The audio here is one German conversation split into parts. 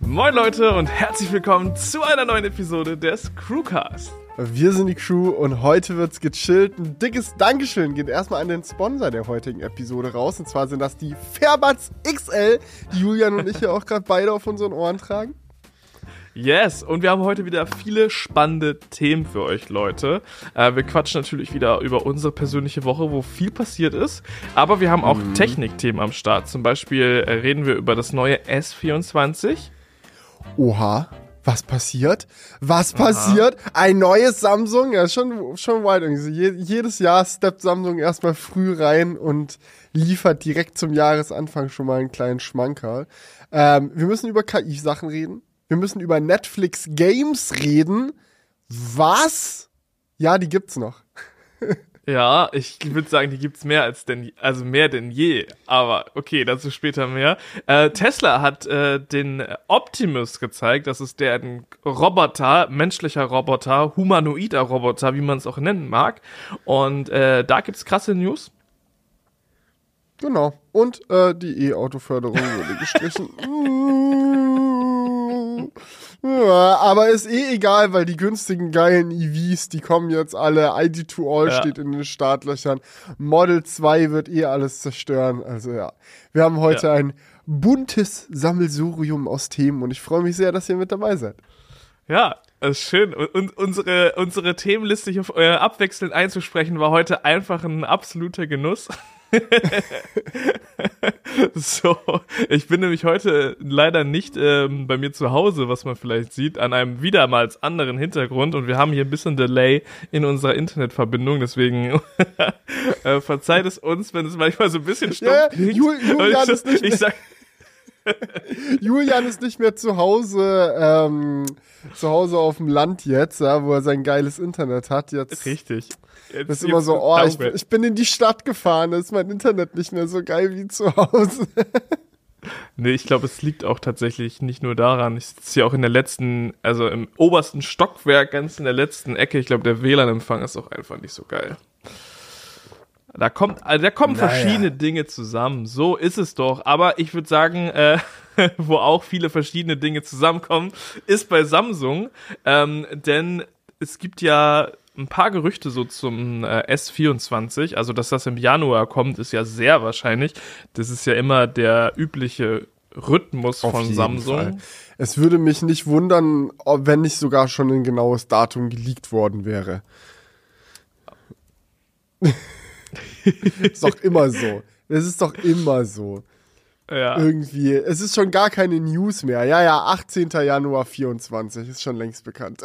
Moin Leute und herzlich willkommen zu einer neuen Episode des Crewcast. Wir sind die Crew und heute wird's gechillt. Ein dickes Dankeschön geht erstmal an den Sponsor der heutigen Episode raus. Und zwar sind das die Fairbuds XL, die Julian und ich ja auch gerade beide auf unseren Ohren tragen. Yes, und wir haben heute wieder viele spannende Themen für euch, Leute. Äh, wir quatschen natürlich wieder über unsere persönliche Woche, wo viel passiert ist. Aber wir haben auch mhm. Technikthemen am Start. Zum Beispiel äh, reden wir über das neue S24. Oha, was passiert? Was Aha. passiert? Ein neues Samsung? Ja, schon, schon weit irgendwie. jedes Jahr steppt Samsung erstmal früh rein und liefert direkt zum Jahresanfang schon mal einen kleinen Schmankerl. Ähm, wir müssen über KI-Sachen reden. Wir müssen über Netflix Games reden. Was? Ja, die gibt's noch. Ja, ich würde sagen, die gibt's mehr als denn, also mehr denn je. Aber okay, dazu später mehr. Äh, Tesla hat äh, den Optimus gezeigt. Das ist der ein Roboter, menschlicher Roboter, humanoider Roboter, wie man es auch nennen mag. Und äh, da gibt's krasse News. Genau. Und äh, die E-Auto-Förderung wurde gestrichen. Ja, aber ist eh egal, weil die günstigen geilen EVs, die kommen jetzt alle. ID2All ja. steht in den Startlöchern. Model 2 wird eh alles zerstören. Also ja, wir haben heute ja. ein buntes Sammelsurium aus Themen und ich freue mich sehr, dass ihr mit dabei seid. Ja, das ist schön. Und unsere, unsere Themenliste hier äh, abwechselnd einzusprechen war heute einfach ein absoluter Genuss. so, ich bin nämlich heute leider nicht ähm, bei mir zu Hause, was man vielleicht sieht, an einem wiedermals anderen Hintergrund. Und wir haben hier ein bisschen Delay in unserer Internetverbindung, deswegen äh, verzeiht es uns, wenn es manchmal so ein bisschen stumpf ja, Jul Julian ist nicht ich sag, Julian ist nicht mehr zu Hause, ähm, zu Hause auf dem Land jetzt, ja, wo er sein geiles Internet hat. Jetzt Richtig. Jetzt, das ist immer so, oh, ich, ich, bin in die Stadt gefahren, da ist mein Internet nicht mehr so geil wie zu Hause. nee, ich glaube, es liegt auch tatsächlich nicht nur daran. Ich sitze hier auch in der letzten, also im obersten Stockwerk, ganz in der letzten Ecke. Ich glaube, der WLAN-Empfang ist auch einfach nicht so geil. Da kommt, also da kommen naja. verschiedene Dinge zusammen. So ist es doch. Aber ich würde sagen, äh, wo auch viele verschiedene Dinge zusammenkommen, ist bei Samsung. Ähm, denn es gibt ja ein paar Gerüchte so zum äh, S24. Also, dass das im Januar kommt, ist ja sehr wahrscheinlich. Das ist ja immer der übliche Rhythmus Auf von Samsung. Fall. Es würde mich nicht wundern, wenn nicht sogar schon ein genaues Datum geleakt worden wäre. ist doch immer so. Es ist doch immer so. Ja. Irgendwie. Es ist schon gar keine News mehr. Ja, ja, 18. Januar 24 ist schon längst bekannt.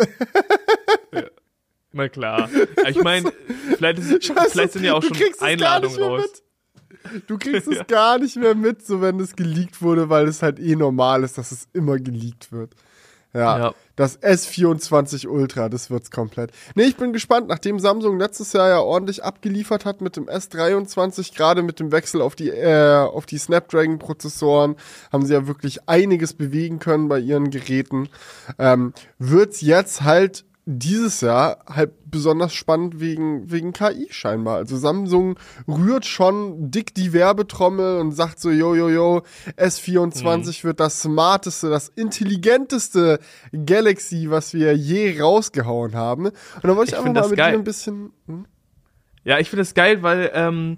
ja. Na klar. Ich meine, vielleicht, vielleicht, sind ja auch schon Einladungen raus. Du kriegst es gar nicht mehr mit, so wenn es geleakt wurde, weil es halt eh normal ist, dass es immer geleakt wird. Ja, ja. Das S24 Ultra, das wird's komplett. Nee, ich bin gespannt, nachdem Samsung letztes Jahr ja ordentlich abgeliefert hat mit dem S23, gerade mit dem Wechsel auf die, äh, auf die Snapdragon-Prozessoren, haben sie ja wirklich einiges bewegen können bei ihren Geräten. Ähm, wird's jetzt halt dieses Jahr halt besonders spannend wegen, wegen KI scheinbar. Also Samsung rührt schon dick die Werbetrommel und sagt so, yo, yo, yo, S24 mhm. wird das smarteste, das intelligenteste Galaxy, was wir je rausgehauen haben. Und dann wollte ich, ich einfach mal mit geil. dir ein bisschen... Hm? Ja, ich finde das geil, weil ähm,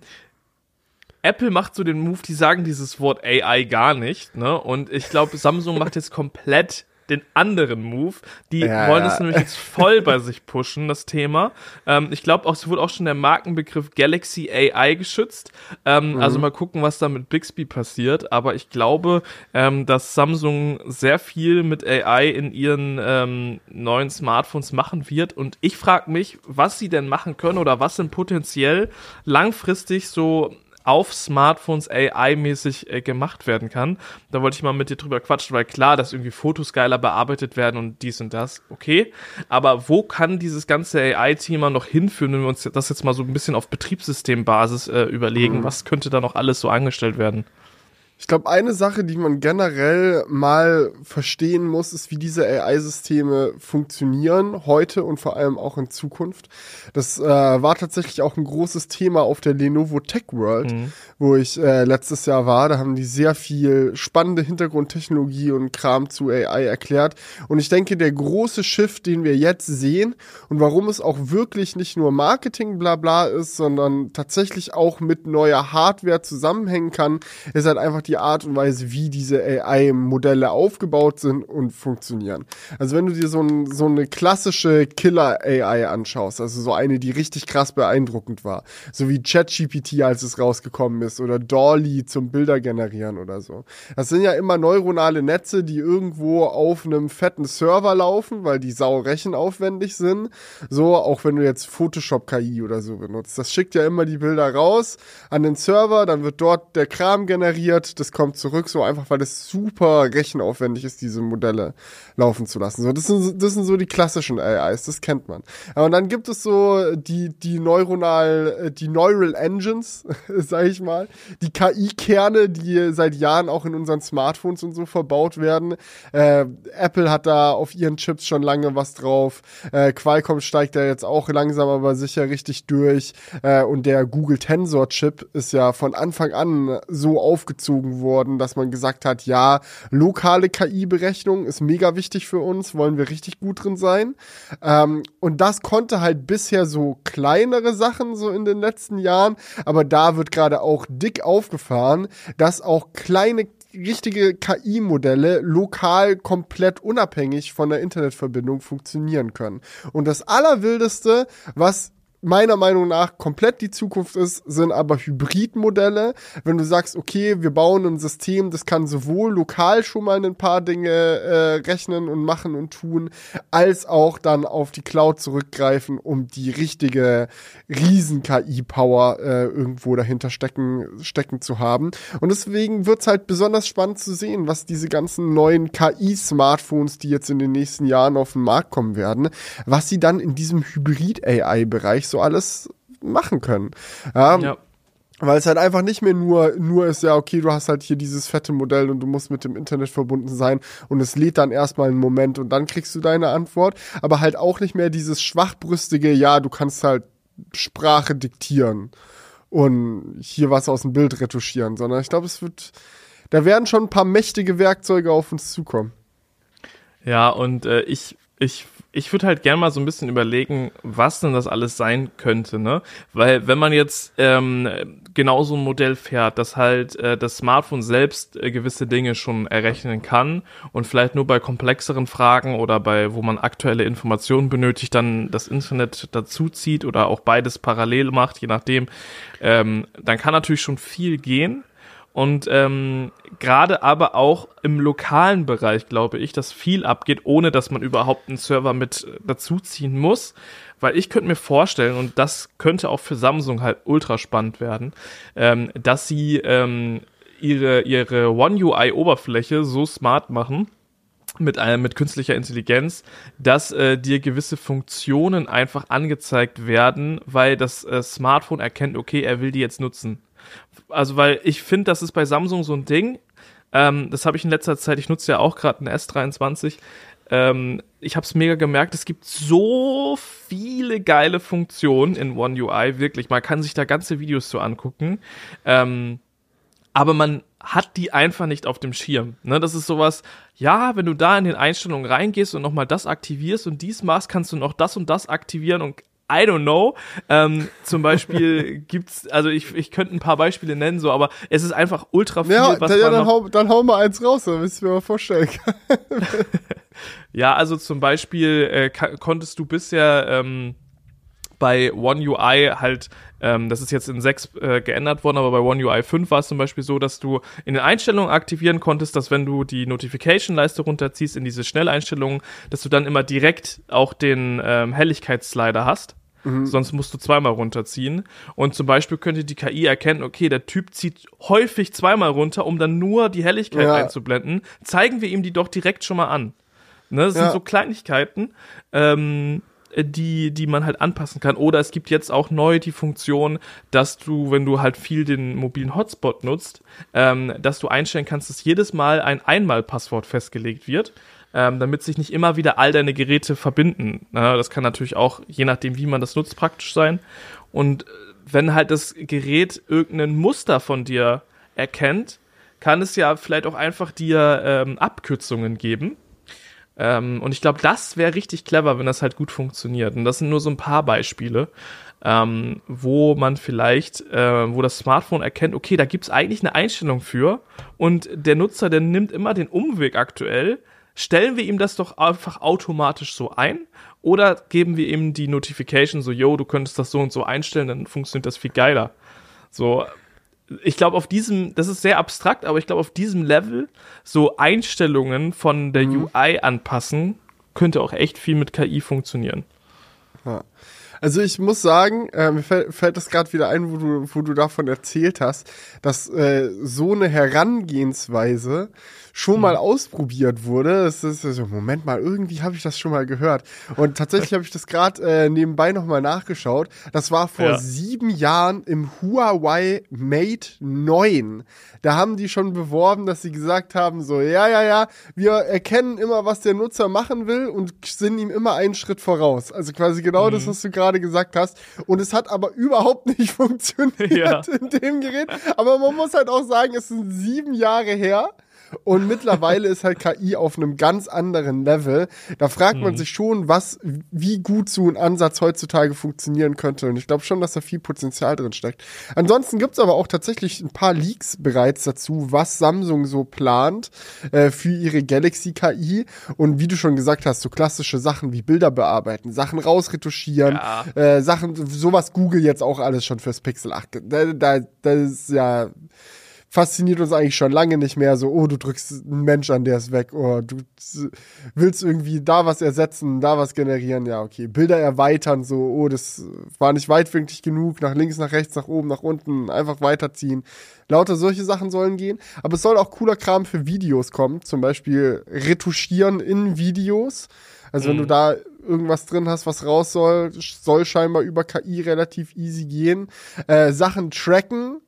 Apple macht so den Move, die sagen dieses Wort AI gar nicht, ne? Und ich glaube, Samsung macht jetzt komplett den anderen Move. Die ja, wollen es nämlich jetzt voll bei sich pushen, das Thema. Ähm, ich glaube auch, es wurde auch schon der Markenbegriff Galaxy AI geschützt. Ähm, mhm. Also mal gucken, was da mit Bixby passiert. Aber ich glaube, ähm, dass Samsung sehr viel mit AI in ihren ähm, neuen Smartphones machen wird. Und ich frage mich, was sie denn machen können oder was denn potenziell langfristig so auf Smartphones AI-mäßig äh, gemacht werden kann. Da wollte ich mal mit dir drüber quatschen, weil klar, dass irgendwie Fotos geiler bearbeitet werden und dies und das, okay. Aber wo kann dieses ganze AI-Thema noch hinführen, wenn wir uns das jetzt mal so ein bisschen auf Betriebssystembasis äh, überlegen? Mhm. Was könnte da noch alles so angestellt werden? Ich glaube, eine Sache, die man generell mal verstehen muss, ist, wie diese AI-Systeme funktionieren, heute und vor allem auch in Zukunft. Das äh, war tatsächlich auch ein großes Thema auf der Lenovo Tech World, mhm. wo ich äh, letztes Jahr war. Da haben die sehr viel spannende Hintergrundtechnologie und Kram zu AI erklärt. Und ich denke, der große Shift, den wir jetzt sehen und warum es auch wirklich nicht nur Marketing bla bla ist, sondern tatsächlich auch mit neuer Hardware zusammenhängen kann, ist halt einfach die Art und Weise, wie diese AI-Modelle aufgebaut sind und funktionieren. Also wenn du dir so, ein, so eine klassische Killer-AI anschaust, also so eine, die richtig krass beeindruckend war, so wie ChatGPT, als es rausgekommen ist, oder Dolly zum Bilder generieren oder so. Das sind ja immer neuronale Netze, die irgendwo auf einem fetten Server laufen, weil die sau rechenaufwendig sind. So, auch wenn du jetzt Photoshop KI oder so benutzt. Das schickt ja immer die Bilder raus an den Server, dann wird dort der Kram generiert, das kommt zurück, so einfach, weil es super rechenaufwendig ist, diese Modelle laufen zu lassen. So, das sind, das sind so die klassischen AIs, das kennt man. Und dann gibt es so die, die neuronal, äh, die Neural Engines, sag ich mal, die KI-Kerne, die seit Jahren auch in unseren Smartphones und so verbaut werden. Äh, Apple hat da auf ihren Chips schon lange was drauf. Äh, Qualcomm steigt da jetzt auch langsam aber sicher richtig durch. Äh, und der Google Tensor Chip ist ja von Anfang an so aufgezogen worden, dass man gesagt hat, ja, lokale KI-Berechnung ist mega wichtig für uns, wollen wir richtig gut drin sein. Ähm, und das konnte halt bisher so kleinere Sachen so in den letzten Jahren, aber da wird gerade auch dick aufgefahren, dass auch kleine richtige KI-Modelle lokal komplett unabhängig von der Internetverbindung funktionieren können. Und das Allerwildeste, was meiner Meinung nach komplett die Zukunft ist, sind aber Hybridmodelle. Wenn du sagst, okay, wir bauen ein System, das kann sowohl lokal schon mal ein paar Dinge äh, rechnen und machen und tun, als auch dann auf die Cloud zurückgreifen, um die richtige Riesen-KI-Power äh, irgendwo dahinter stecken, stecken zu haben. Und deswegen wird's halt besonders spannend zu sehen, was diese ganzen neuen KI-Smartphones, die jetzt in den nächsten Jahren auf den Markt kommen werden, was sie dann in diesem Hybrid-AI-Bereich so alles machen können. Ja. ja. Weil es halt einfach nicht mehr nur, nur ist, ja, okay, du hast halt hier dieses fette Modell und du musst mit dem Internet verbunden sein und es lädt dann erstmal einen Moment und dann kriegst du deine Antwort, aber halt auch nicht mehr dieses schwachbrüstige, ja, du kannst halt Sprache diktieren und hier was aus dem Bild retuschieren, sondern ich glaube, es wird, da werden schon ein paar mächtige Werkzeuge auf uns zukommen. Ja, und äh, ich, ich ich würde halt gerne mal so ein bisschen überlegen, was denn das alles sein könnte, ne? Weil wenn man jetzt ähm, genau so ein Modell fährt, dass halt äh, das Smartphone selbst äh, gewisse Dinge schon errechnen kann und vielleicht nur bei komplexeren Fragen oder bei, wo man aktuelle Informationen benötigt, dann das Internet dazu zieht oder auch beides parallel macht, je nachdem, ähm, dann kann natürlich schon viel gehen. Und ähm, gerade aber auch im lokalen Bereich glaube ich, dass viel abgeht, ohne dass man überhaupt einen Server mit dazuziehen muss. Weil ich könnte mir vorstellen, und das könnte auch für Samsung halt ultra spannend werden, ähm, dass sie ähm, ihre, ihre One UI-Oberfläche so smart machen, mit einem mit künstlicher Intelligenz, dass äh, dir gewisse Funktionen einfach angezeigt werden, weil das äh, Smartphone erkennt, okay, er will die jetzt nutzen. Also, weil ich finde, das ist bei Samsung so ein Ding. Ähm, das habe ich in letzter Zeit, ich nutze ja auch gerade einen S23. Ähm, ich habe es mega gemerkt, es gibt so viele geile Funktionen in One UI, wirklich. Man kann sich da ganze Videos zu angucken. Ähm, aber man hat die einfach nicht auf dem Schirm. Ne, das ist sowas, ja, wenn du da in den Einstellungen reingehst und nochmal das aktivierst und dies machst, kannst du noch das und das aktivieren und I don't know. Ähm, zum Beispiel gibt's, also ich, ich könnte ein paar Beispiele nennen, so, aber es ist einfach ultra viel. Ja, was ja dann, hau, dann hau mal eins raus, damit ich mir mal vorstellen kann. ja, also zum Beispiel äh, konntest du bisher ähm, bei One UI halt, ähm, das ist jetzt in 6 äh, geändert worden, aber bei One UI 5 war es zum Beispiel so, dass du in den Einstellungen aktivieren konntest, dass wenn du die Notification-Leiste runterziehst in diese Schnelleinstellungen, dass du dann immer direkt auch den ähm, Helligkeitsslider hast. Mhm. Sonst musst du zweimal runterziehen. Und zum Beispiel könnte die KI erkennen, okay, der Typ zieht häufig zweimal runter, um dann nur die Helligkeit ja. einzublenden. Zeigen wir ihm die doch direkt schon mal an. Ne, das ja. sind so Kleinigkeiten. Ähm, äh, die, die man halt anpassen kann. Oder es gibt jetzt auch neu die Funktion, dass du, wenn du halt viel den mobilen Hotspot nutzt, ähm, dass du einstellen kannst, dass jedes Mal ein Einmalpasswort festgelegt wird. Ähm, damit sich nicht immer wieder all deine Geräte verbinden. Na, das kann natürlich auch, je nachdem, wie man das nutzt, praktisch sein. Und äh, wenn halt das Gerät irgendein Muster von dir erkennt, kann es ja vielleicht auch einfach dir ähm, Abkürzungen geben ähm, und ich glaube, das wäre richtig clever, wenn das halt gut funktioniert. Und das sind nur so ein paar Beispiele, ähm, wo man vielleicht, äh, wo das Smartphone erkennt, okay, da gibt's eigentlich eine Einstellung für und der Nutzer, der nimmt immer den Umweg aktuell. Stellen wir ihm das doch einfach automatisch so ein oder geben wir ihm die Notification so, yo, du könntest das so und so einstellen, dann funktioniert das viel geiler. So, ich glaube, auf diesem, das ist sehr abstrakt, aber ich glaube, auf diesem Level so Einstellungen von der mhm. UI anpassen, könnte auch echt viel mit KI funktionieren. Ja. Also ich muss sagen, äh, mir fällt, fällt das gerade wieder ein, wo du, wo du davon erzählt hast, dass äh, so eine Herangehensweise schon mal mhm. ausprobiert wurde. Das ist so, Moment mal, irgendwie habe ich das schon mal gehört. Und tatsächlich habe ich das gerade äh, nebenbei nochmal nachgeschaut. Das war vor ja. sieben Jahren im Huawei Mate 9. Da haben die schon beworben, dass sie gesagt haben, so, ja, ja, ja, wir erkennen immer, was der Nutzer machen will und sind ihm immer einen Schritt voraus. Also quasi genau mhm. das, was du gerade gesagt hast. Und es hat aber überhaupt nicht funktioniert ja. in dem Gerät. Aber man muss halt auch sagen, es sind sieben Jahre her. Und mittlerweile ist halt KI auf einem ganz anderen Level. Da fragt man mhm. sich schon, was, wie gut so ein Ansatz heutzutage funktionieren könnte. Und ich glaube schon, dass da viel Potenzial drin steckt. Ansonsten gibt's aber auch tatsächlich ein paar Leaks bereits dazu, was Samsung so plant äh, für ihre Galaxy KI. Und wie du schon gesagt hast, so klassische Sachen wie Bilder bearbeiten, Sachen rausretuschieren, ja. äh, Sachen, sowas Google jetzt auch alles schon fürs Pixel 8. Da, da, das ist ja fasziniert uns eigentlich schon lange nicht mehr. So, oh, du drückst einen Mensch an, der ist weg. Oh, du willst irgendwie da was ersetzen, da was generieren. Ja, okay. Bilder erweitern, so, oh, das war nicht weitwinklig genug. Nach links, nach rechts, nach oben, nach unten. Einfach weiterziehen. Lauter solche Sachen sollen gehen. Aber es soll auch cooler Kram für Videos kommen. Zum Beispiel retuschieren in Videos. Also, mhm. wenn du mhm. da irgendwas drin hast, was raus soll, soll scheinbar über KI relativ easy gehen. Äh, Sachen tracken,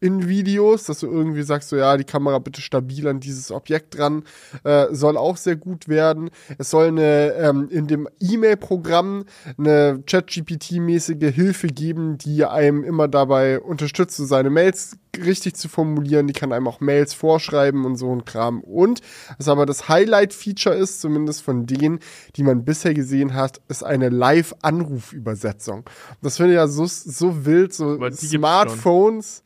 in Videos, dass du irgendwie sagst, so ja, die Kamera bitte stabil an dieses Objekt dran, äh, soll auch sehr gut werden. Es soll eine ähm, in dem E-Mail-Programm eine ChatGPT-mäßige Hilfe geben, die einem immer dabei unterstützt, so seine Mails richtig zu formulieren. Die kann einem auch Mails vorschreiben und so ein Kram. Und was aber das Highlight-Feature ist, zumindest von denen, die man bisher gesehen hat, ist eine Live-Anruf-Übersetzung. Das finde ich ja so, so wild, so Smartphones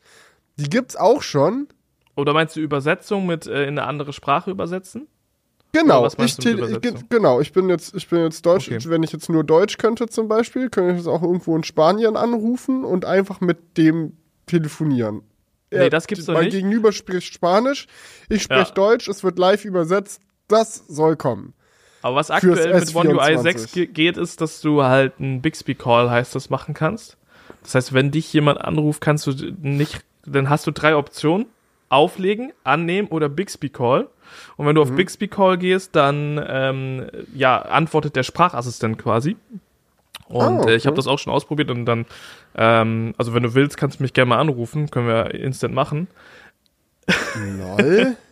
die gibt's auch schon. Oder meinst du Übersetzung mit äh, in eine andere Sprache übersetzen? Genau, ich, genau, ich bin jetzt, ich bin jetzt Deutsch, okay. wenn ich jetzt nur Deutsch könnte zum Beispiel, könnte ich jetzt auch irgendwo in Spanien anrufen und einfach mit dem telefonieren. Nee, das gibt's doch nicht. Mein Gegenüber spricht Spanisch, ich spreche ja. Deutsch, es wird live übersetzt, das soll kommen. Aber was aktuell mit One UI 6 geht, ist, dass du halt einen Bixby Call heißt das machen kannst. Das heißt, wenn dich jemand anruft, kannst du nicht dann hast du drei Optionen. Auflegen, annehmen oder Bixby Call. Und wenn du mhm. auf Bixby Call gehst, dann ähm, ja, antwortet der Sprachassistent quasi. Und oh, okay. äh, ich habe das auch schon ausprobiert und dann, ähm, also wenn du willst, kannst du mich gerne mal anrufen, können wir instant machen. Lol.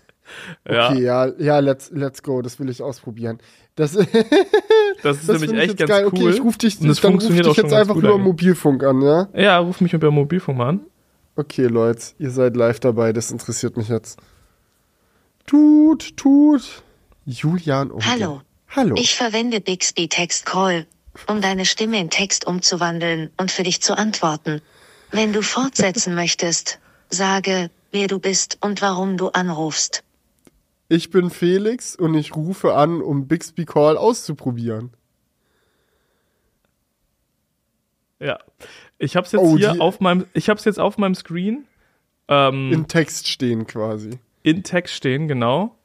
Okay, ja, ja, ja, let's, let's go, das will ich ausprobieren. Das, das ist das nämlich echt ganz geil. cool. Okay, ich ruf dich, und das dann funktioniert ruf dich jetzt einfach über Mobilfunk an, ja? Ja, ruf mich über Mobilfunk mal an. Okay, Leute, ihr seid live dabei, das interessiert mich jetzt. Tut, tut. Julian Ogen. Hallo. Hallo. Ich verwende Bixby Text Call, um deine Stimme in Text umzuwandeln und für dich zu antworten. Wenn du fortsetzen möchtest, sage, wer du bist und warum du anrufst. Ich bin Felix und ich rufe an, um Bixby Call auszuprobieren. Ja. Ich habe es jetzt oh, hier auf meinem, ich habe jetzt auf meinem Screen. Ähm, in Text stehen quasi. In Text stehen, genau.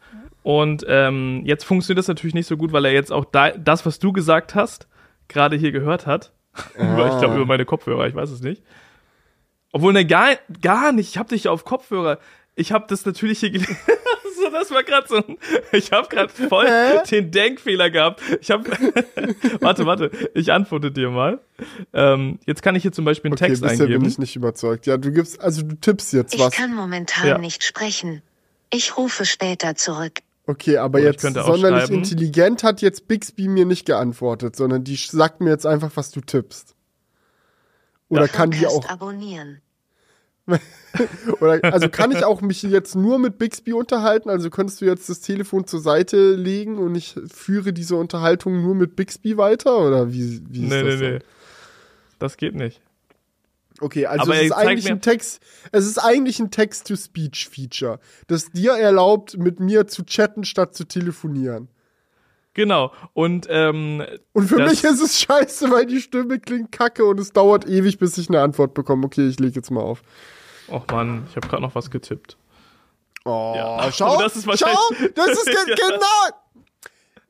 Und ähm, jetzt funktioniert das natürlich nicht so gut, weil er jetzt auch da, das, was du gesagt hast, gerade hier gehört hat. Ah. ich glaube über meine Kopfhörer, ich weiß es nicht. Obwohl, ne, gar, gar nicht. Ich habe dich auf Kopfhörer. Ich habe das natürlich hier gelesen. so, das war gerade so ein, ich habe gerade voll Hä? den Denkfehler gehabt. Ich habe, warte, warte, ich antworte dir mal. Ähm, jetzt kann ich hier zum Beispiel einen okay, Text bisher eingeben. bin ich nicht überzeugt. Ja, du gibst, also du tippst jetzt ich was. Ich kann momentan ja. nicht sprechen. Ich rufe später zurück. Okay, aber Oder jetzt sonderlich intelligent hat jetzt Bixby mir nicht geantwortet, sondern die sagt mir jetzt einfach, was du tippst. Oder ja. kann die auch abonnieren. Oder, also kann ich auch mich jetzt nur mit Bixby unterhalten? Also könntest du jetzt das Telefon zur Seite legen und ich führe diese Unterhaltung nur mit Bixby weiter? Oder wie, wie ist nee, das? Nee, nee, nee. Das geht nicht. Okay, also es ist eigentlich ein Text, es ist eigentlich ein Text-to-Speech-Feature, das dir erlaubt, mit mir zu chatten statt zu telefonieren. Genau. Und, ähm, und für mich ist es scheiße, weil die Stimme klingt kacke und es dauert ewig, bis ich eine Antwort bekomme. Okay, ich lege jetzt mal auf. Och man, ich habe gerade noch was getippt. Oh, ja. schau, das ist schau, das ist ge genau.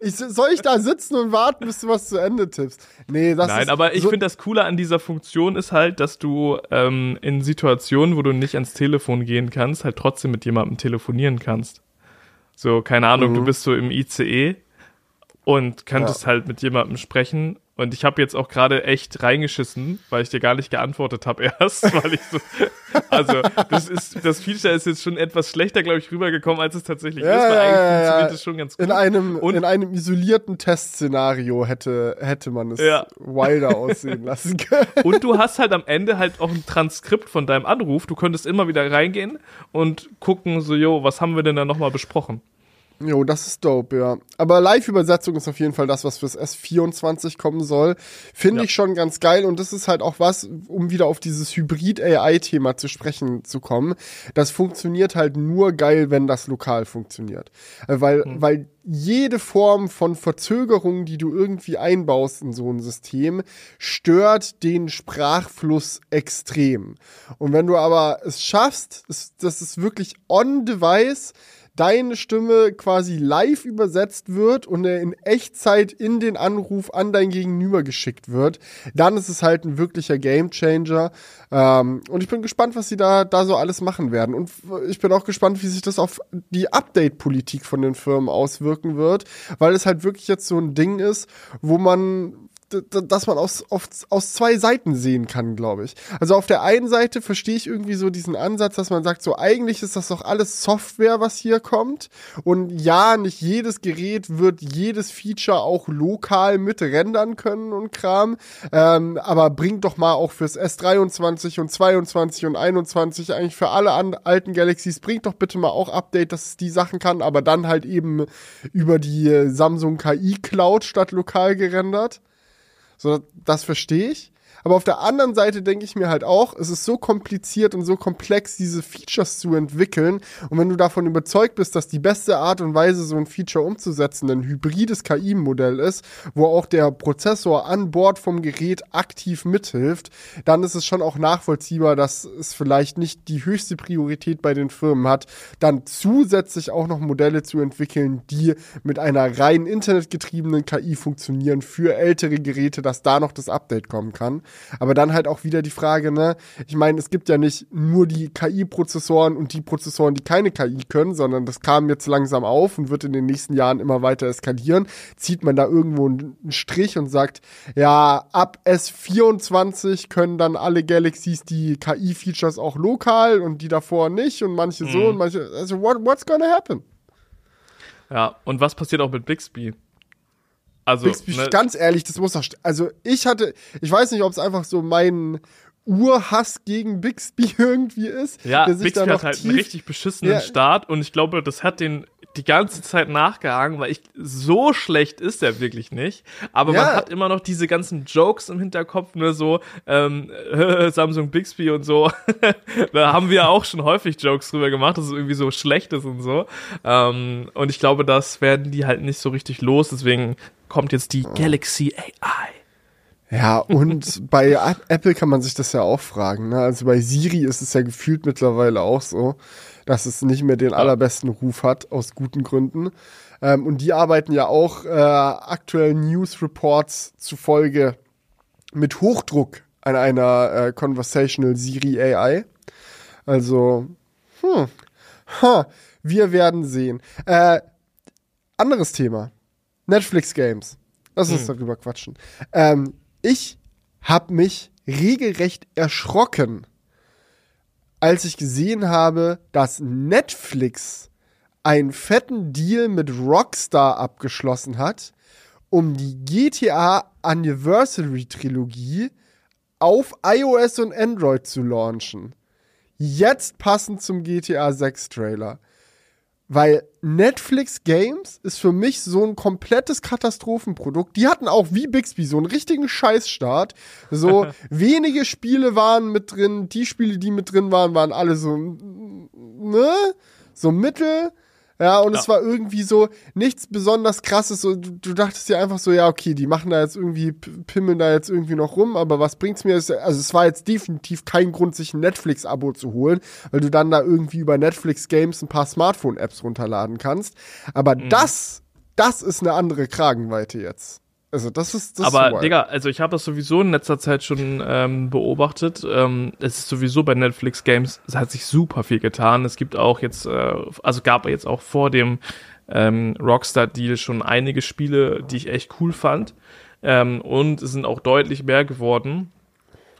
Ich, soll ich da sitzen und warten, bis du was zu Ende tippst? Nee, das Nein, ist aber ich so finde das Coole an dieser Funktion ist halt, dass du ähm, in Situationen, wo du nicht ans Telefon gehen kannst, halt trotzdem mit jemandem telefonieren kannst. So, keine Ahnung, mhm. du bist so im ICE und könntest ja. halt mit jemandem sprechen. Und ich habe jetzt auch gerade echt reingeschissen, weil ich dir gar nicht geantwortet habe erst, weil ich so, also das ist, das Feature ist jetzt schon etwas schlechter, glaube ich, rübergekommen, als es tatsächlich ja, ist. Weil ja, eigentlich funktioniert es schon ganz gut. In einem, und, in einem isolierten Testszenario hätte, hätte man es ja. wilder aussehen lassen können. Und du hast halt am Ende halt auch ein Transkript von deinem Anruf. Du könntest immer wieder reingehen und gucken, so, jo, was haben wir denn da nochmal besprochen? Jo, das ist dope, ja. Aber Live-Übersetzung ist auf jeden Fall das, was fürs S24 kommen soll. Finde ja. ich schon ganz geil und das ist halt auch was, um wieder auf dieses Hybrid-AI-Thema zu sprechen zu kommen. Das funktioniert halt nur geil, wenn das lokal funktioniert. Äh, weil, mhm. weil jede Form von Verzögerung, die du irgendwie einbaust in so ein System, stört den Sprachfluss extrem. Und wenn du aber es schaffst, dass es wirklich on-device deine Stimme quasi live übersetzt wird und in Echtzeit in den Anruf an dein Gegenüber geschickt wird, dann ist es halt ein wirklicher Gamechanger. Ähm, und ich bin gespannt, was sie da, da so alles machen werden. Und ich bin auch gespannt, wie sich das auf die Update-Politik von den Firmen auswirken wird, weil es halt wirklich jetzt so ein Ding ist, wo man dass man aus, auf, aus zwei Seiten sehen kann, glaube ich. Also auf der einen Seite verstehe ich irgendwie so diesen Ansatz, dass man sagt, so eigentlich ist das doch alles Software, was hier kommt. Und ja, nicht jedes Gerät wird jedes Feature auch lokal mit rendern können und Kram. Ähm, aber bringt doch mal auch fürs S23 und 22 und 21 eigentlich für alle an, alten Galaxies, bringt doch bitte mal auch Update, dass es die Sachen kann, aber dann halt eben über die äh, Samsung KI Cloud statt lokal gerendert. So, das verstehe ich. Aber auf der anderen Seite denke ich mir halt auch, es ist so kompliziert und so komplex, diese Features zu entwickeln. Und wenn du davon überzeugt bist, dass die beste Art und Weise, so ein Feature umzusetzen, ein hybrides KI-Modell ist, wo auch der Prozessor an Bord vom Gerät aktiv mithilft, dann ist es schon auch nachvollziehbar, dass es vielleicht nicht die höchste Priorität bei den Firmen hat, dann zusätzlich auch noch Modelle zu entwickeln, die mit einer rein internetgetriebenen KI funktionieren für ältere Geräte, dass da noch das Update kommen kann. Aber dann halt auch wieder die Frage, ne, ich meine, es gibt ja nicht nur die KI-Prozessoren und die Prozessoren, die keine KI können, sondern das kam jetzt langsam auf und wird in den nächsten Jahren immer weiter eskalieren. Zieht man da irgendwo einen Strich und sagt, ja, ab S24 können dann alle Galaxies die KI-Features auch lokal und die davor nicht und manche so mhm. und manche, also what, what's gonna happen? Ja, und was passiert auch mit Bixby? Also, Bixby, ne, ganz ehrlich, das muss doch. Also, ich hatte, ich weiß nicht, ob es einfach so mein Urhass gegen Bixby irgendwie ist. Ja, Bixby hat halt einen richtig beschissenen ja. Start und ich glaube, das hat den die ganze Zeit nachgehangen, weil ich so schlecht ist er wirklich nicht. Aber ja. man hat immer noch diese ganzen Jokes im Hinterkopf, nur so ähm, Samsung Bixby und so. da haben wir auch schon häufig Jokes drüber gemacht, dass es irgendwie so schlecht ist und so. Ähm, und ich glaube, das werden die halt nicht so richtig los. Deswegen kommt jetzt die Galaxy AI. Ja, und bei Apple kann man sich das ja auch fragen. Ne? Also bei Siri ist es ja gefühlt mittlerweile auch so, dass es nicht mehr den allerbesten Ruf hat, aus guten Gründen. Ähm, und die arbeiten ja auch äh, aktuell News Reports zufolge mit Hochdruck an einer äh, Conversational Siri AI. Also, hm, Ha, wir werden sehen. Äh, anderes Thema. Netflix Games. Lass uns hm. darüber quatschen. Ähm, ich habe mich regelrecht erschrocken, als ich gesehen habe, dass Netflix einen fetten Deal mit Rockstar abgeschlossen hat, um die GTA Anniversary Trilogie auf iOS und Android zu launchen. Jetzt passend zum GTA 6 Trailer. Weil Netflix Games ist für mich so ein komplettes Katastrophenprodukt. Die hatten auch wie Bixby so einen richtigen Scheißstart. So wenige Spiele waren mit drin. Die Spiele, die mit drin waren, waren alle so, ne? So mittel. Ja, und ja. es war irgendwie so nichts besonders krasses. So, du, du, dachtest dir einfach so, ja, okay, die machen da jetzt irgendwie, pimmeln da jetzt irgendwie noch rum, aber was bringt's mir? Also, es war jetzt definitiv kein Grund, sich ein Netflix-Abo zu holen, weil du dann da irgendwie über Netflix Games ein paar Smartphone-Apps runterladen kannst. Aber mhm. das, das ist eine andere Kragenweite jetzt. Also das ist das Aber ist Digga, also ich habe das sowieso in letzter Zeit schon ähm, beobachtet. Ähm, es ist sowieso bei Netflix Games, es hat sich super viel getan. Es gibt auch jetzt, äh, also gab jetzt auch vor dem ähm, Rockstar-Deal schon einige Spiele, die ich echt cool fand. Ähm, und es sind auch deutlich mehr geworden.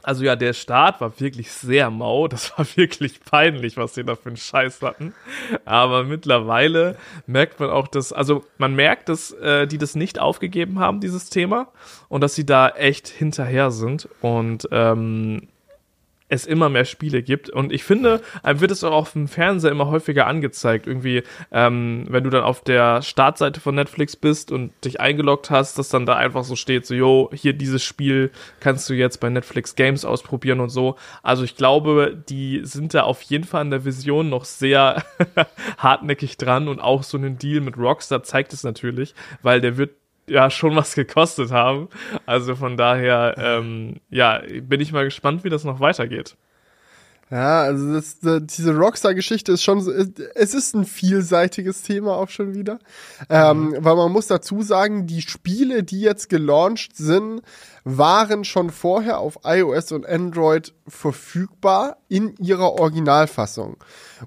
Also ja, der Start war wirklich sehr mau. Das war wirklich peinlich, was die da für einen Scheiß hatten. Aber mittlerweile merkt man auch, dass, also man merkt, dass äh, die das nicht aufgegeben haben, dieses Thema, und dass sie da echt hinterher sind. Und ähm, es immer mehr Spiele gibt. Und ich finde, einem wird es auch auf dem Fernseher immer häufiger angezeigt. Irgendwie, ähm, wenn du dann auf der Startseite von Netflix bist und dich eingeloggt hast, dass dann da einfach so steht, so, yo, hier dieses Spiel kannst du jetzt bei Netflix Games ausprobieren und so. Also ich glaube, die sind da auf jeden Fall in der Vision noch sehr hartnäckig dran und auch so einen Deal mit Rockstar zeigt es natürlich, weil der wird ja schon was gekostet haben. Also von daher, ähm, ja, bin ich mal gespannt, wie das noch weitergeht. Ja, also das, diese Rockstar-Geschichte ist schon, es ist ein vielseitiges Thema auch schon wieder. Ähm, mhm. Weil man muss dazu sagen, die Spiele, die jetzt gelauncht sind, waren schon vorher auf iOS und Android verfügbar in ihrer Originalfassung.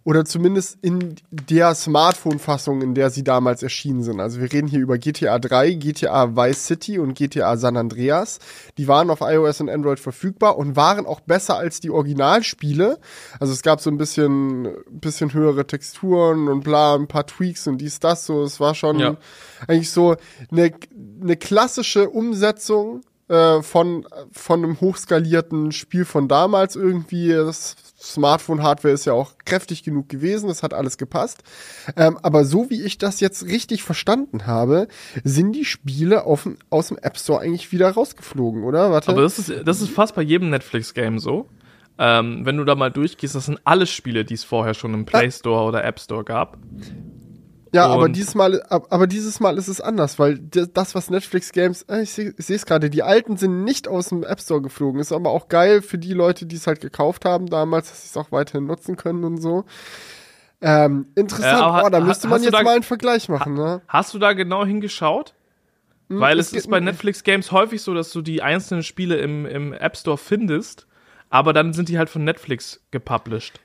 Oder zumindest in der Smartphone-Fassung, in der sie damals erschienen sind. Also wir reden hier über GTA 3, GTA Vice City und GTA San Andreas. Die waren auf iOS und Android verfügbar und waren auch besser als die Originalspiele. Also es gab so ein bisschen, bisschen höhere Texturen und bla, ein paar Tweaks und dies, das so. Es war schon ja. eigentlich so eine, eine klassische Umsetzung äh, von, von einem hochskalierten Spiel von damals irgendwie. Das Smartphone-Hardware ist ja auch kräftig genug gewesen, das hat alles gepasst. Ähm, aber so wie ich das jetzt richtig verstanden habe, sind die Spiele auf, aus dem App Store eigentlich wieder rausgeflogen, oder? Warte. Aber das ist, das ist fast bei jedem Netflix-Game so. Ähm, wenn du da mal durchgehst, das sind alle Spiele, die es vorher schon im Play Store oder App Store gab. Ja, aber dieses Mal, aber dieses Mal ist es anders, weil das, was Netflix Games, äh, ich sehe es gerade, die alten sind nicht aus dem App Store geflogen. Ist aber auch geil für die Leute, die es halt gekauft haben damals, dass sie es auch weiterhin nutzen können und so. Ähm, interessant, äh, oh, da müsste man jetzt da, mal einen Vergleich machen, ne? Hast du da genau hingeschaut? Hm, weil es, es ist bei Netflix Games häufig so, dass du die einzelnen Spiele im, im App Store findest, aber dann sind die halt von Netflix gepublished.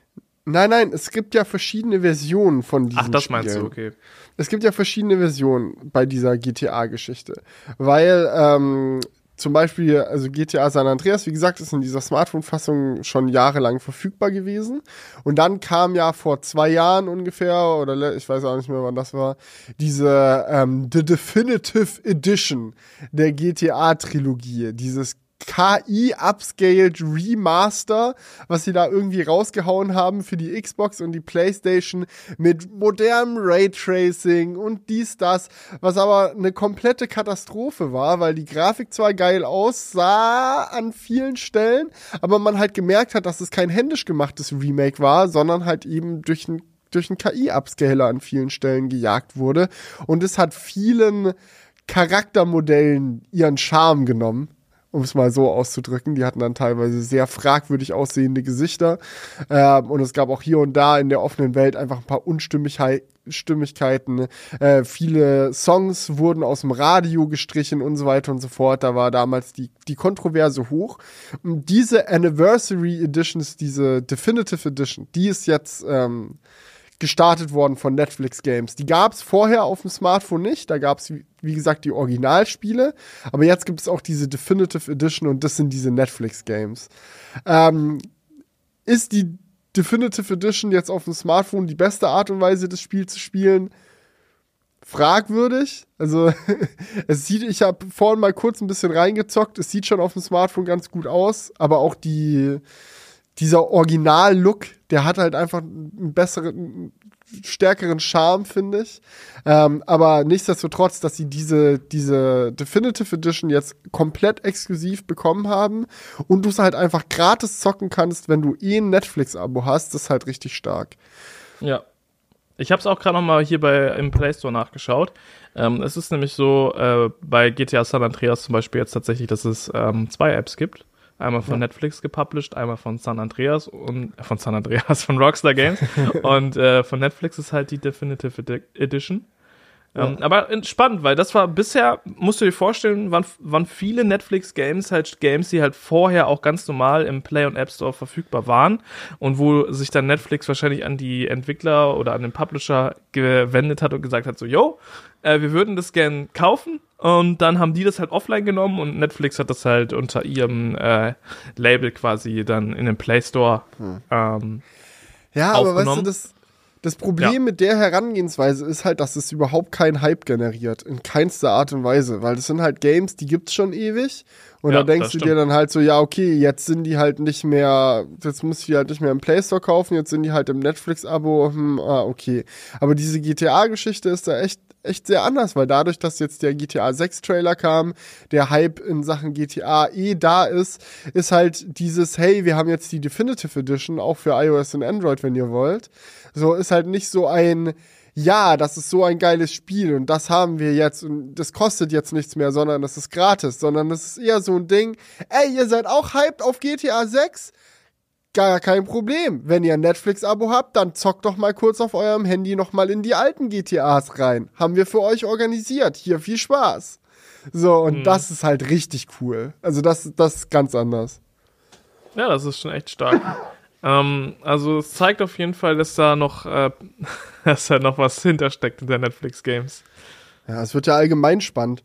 Nein, nein, es gibt ja verschiedene Versionen von diesen Ach, das Spielen. meinst du, okay. Es gibt ja verschiedene Versionen bei dieser GTA-Geschichte. Weil, ähm, zum Beispiel, also GTA San Andreas, wie gesagt, ist in dieser Smartphone-Fassung schon jahrelang verfügbar gewesen. Und dann kam ja vor zwei Jahren ungefähr, oder ich weiß auch nicht mehr, wann das war, diese ähm, The Definitive Edition der GTA-Trilogie. Dieses KI-upscaled Remaster, was sie da irgendwie rausgehauen haben für die Xbox und die PlayStation mit modernem Raytracing und dies, das, was aber eine komplette Katastrophe war, weil die Grafik zwar geil aussah an vielen Stellen, aber man halt gemerkt hat, dass es kein händisch gemachtes Remake war, sondern halt eben durch ein durch einen KI-Upscaler an vielen Stellen gejagt wurde. Und es hat vielen Charaktermodellen ihren Charme genommen um es mal so auszudrücken. Die hatten dann teilweise sehr fragwürdig aussehende Gesichter. Ähm, und es gab auch hier und da in der offenen Welt einfach ein paar Unstimmigkeiten. Äh, viele Songs wurden aus dem Radio gestrichen und so weiter und so fort. Da war damals die, die Kontroverse hoch. Und diese Anniversary Editions, diese Definitive Edition, die ist jetzt ähm, gestartet worden von Netflix Games. Die gab es vorher auf dem Smartphone nicht. Da gab es, wie gesagt, die Originalspiele. Aber jetzt gibt es auch diese Definitive Edition und das sind diese Netflix Games. Ähm, ist die Definitive Edition jetzt auf dem Smartphone die beste Art und Weise, das Spiel zu spielen? Fragwürdig. Also, es sieht, ich habe vorhin mal kurz ein bisschen reingezockt. Es sieht schon auf dem Smartphone ganz gut aus, aber auch die, dieser Original-Look, der hat halt einfach einen besseren, stärkeren Charme, finde ich. Ähm, aber nichtsdestotrotz, dass sie diese, diese Definitive Edition jetzt komplett exklusiv bekommen haben und du es halt einfach gratis zocken kannst, wenn du eh ein Netflix-Abo hast, das ist halt richtig stark. Ja. Ich habe es auch gerade noch mal hier bei im Play Store nachgeschaut. Ähm, es ist nämlich so äh, bei GTA San Andreas zum Beispiel jetzt tatsächlich, dass es ähm, zwei Apps gibt. Einmal von ja. Netflix gepublished, einmal von San Andreas und äh, von San Andreas, von Rockstar Games. und äh, von Netflix ist halt die Definitive Edition. Ähm, aber spannend, weil das war bisher, musst du dir vorstellen, waren, waren viele Netflix-Games halt Games, die halt vorher auch ganz normal im Play und App Store verfügbar waren und wo sich dann Netflix wahrscheinlich an die Entwickler oder an den Publisher gewendet hat und gesagt hat, so, yo, äh, wir würden das gern kaufen. Und dann haben die das halt offline genommen und Netflix hat das halt unter ihrem äh, Label quasi dann in den Play Store hm. ähm, ja, aber weißt du, das, das Problem ja. mit der Herangehensweise ist halt, dass es überhaupt keinen Hype generiert. In keinster Art und Weise. Weil das sind halt Games, die gibt's schon ewig. Und ja, da denkst du dir dann halt so, ja, okay, jetzt sind die halt nicht mehr, jetzt muss ich die halt nicht mehr im Play Store kaufen, jetzt sind die halt im Netflix-Abo, hm, ah, okay. Aber diese GTA-Geschichte ist da echt, echt sehr anders, weil dadurch, dass jetzt der GTA 6 Trailer kam, der Hype in Sachen GTA eh da ist, ist halt dieses, hey, wir haben jetzt die Definitive Edition, auch für iOS und Android, wenn ihr wollt. So ist halt nicht so ein, ja, das ist so ein geiles Spiel und das haben wir jetzt und das kostet jetzt nichts mehr, sondern das ist gratis, sondern das ist eher so ein Ding, ey, ihr seid auch hyped auf GTA 6? Gar kein Problem. Wenn ihr ein Netflix-Abo habt, dann zockt doch mal kurz auf eurem Handy nochmal in die alten GTAs rein. Haben wir für euch organisiert. Hier viel Spaß. So, und hm. das ist halt richtig cool. Also, das, das ist ganz anders. Ja, das ist schon echt stark. Ähm, also es zeigt auf jeden Fall, dass da noch, äh, dass da noch was hintersteckt in der Netflix Games. Ja, es wird ja allgemein spannend.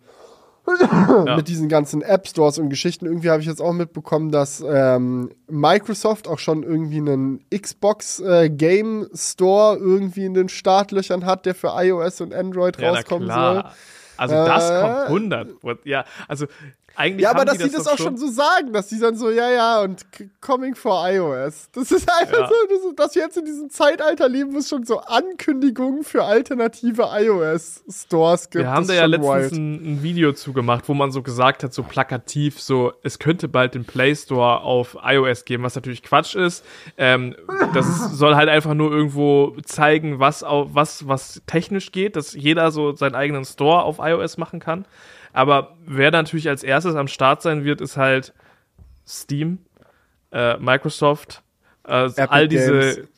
Ja. Mit diesen ganzen App Stores und Geschichten. Irgendwie habe ich jetzt auch mitbekommen, dass ähm, Microsoft auch schon irgendwie einen Xbox äh, Game Store irgendwie in den Startlöchern hat, der für iOS und Android ja, rauskommen soll. Also das äh, kommt 100. Ja, also eigentlich ja, aber dass die das, das auch schon so sagen, dass die dann so, ja, ja, und coming for iOS. Das ist einfach ja. so, dass wir jetzt in diesem Zeitalter leben, wo es schon so Ankündigungen für alternative iOS-Stores gibt. Wir haben da ja letztens ein, ein, Video zugemacht, wo man so gesagt hat, so plakativ, so, es könnte bald den Play Store auf iOS geben, was natürlich Quatsch ist. Ähm, das soll halt einfach nur irgendwo zeigen, was, was, was technisch geht, dass jeder so seinen eigenen Store auf iOS machen kann. Aber wer natürlich als erstes am Start sein wird, ist halt Steam, äh, Microsoft, äh, all diese. Games.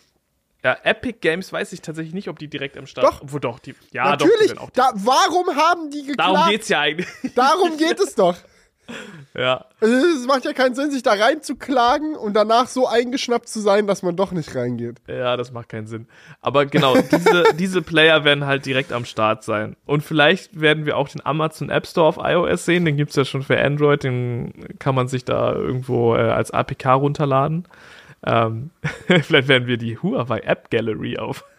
Ja, Epic Games weiß ich tatsächlich nicht, ob die direkt am Start Doch. Obwohl doch, die. Ja, Natürlich. doch. Die da, warum haben die geklagt? Darum geht's ja eigentlich. Darum geht es doch. Ja. Also, es macht ja keinen Sinn, sich da reinzuklagen und danach so eingeschnappt zu sein, dass man doch nicht reingeht. Ja, das macht keinen Sinn. Aber genau, diese, diese Player werden halt direkt am Start sein. Und vielleicht werden wir auch den Amazon App Store auf iOS sehen. Den gibt's ja schon für Android. Den kann man sich da irgendwo äh, als APK runterladen. Ähm, vielleicht werden wir die Huawei App Gallery auf.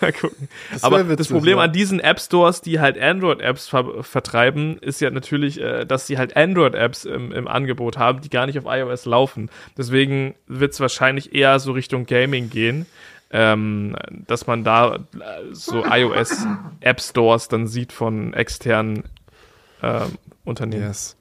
Mal gucken. Das Aber witzig, das Problem ja. an diesen App Stores, die halt Android-Apps ver vertreiben, ist ja natürlich, äh, dass sie halt Android-Apps im, im Angebot haben, die gar nicht auf iOS laufen. Deswegen wird es wahrscheinlich eher so Richtung Gaming gehen. Ähm, dass man da äh, so iOS App Stores dann sieht von externen ähm, Unternehmen. Yes.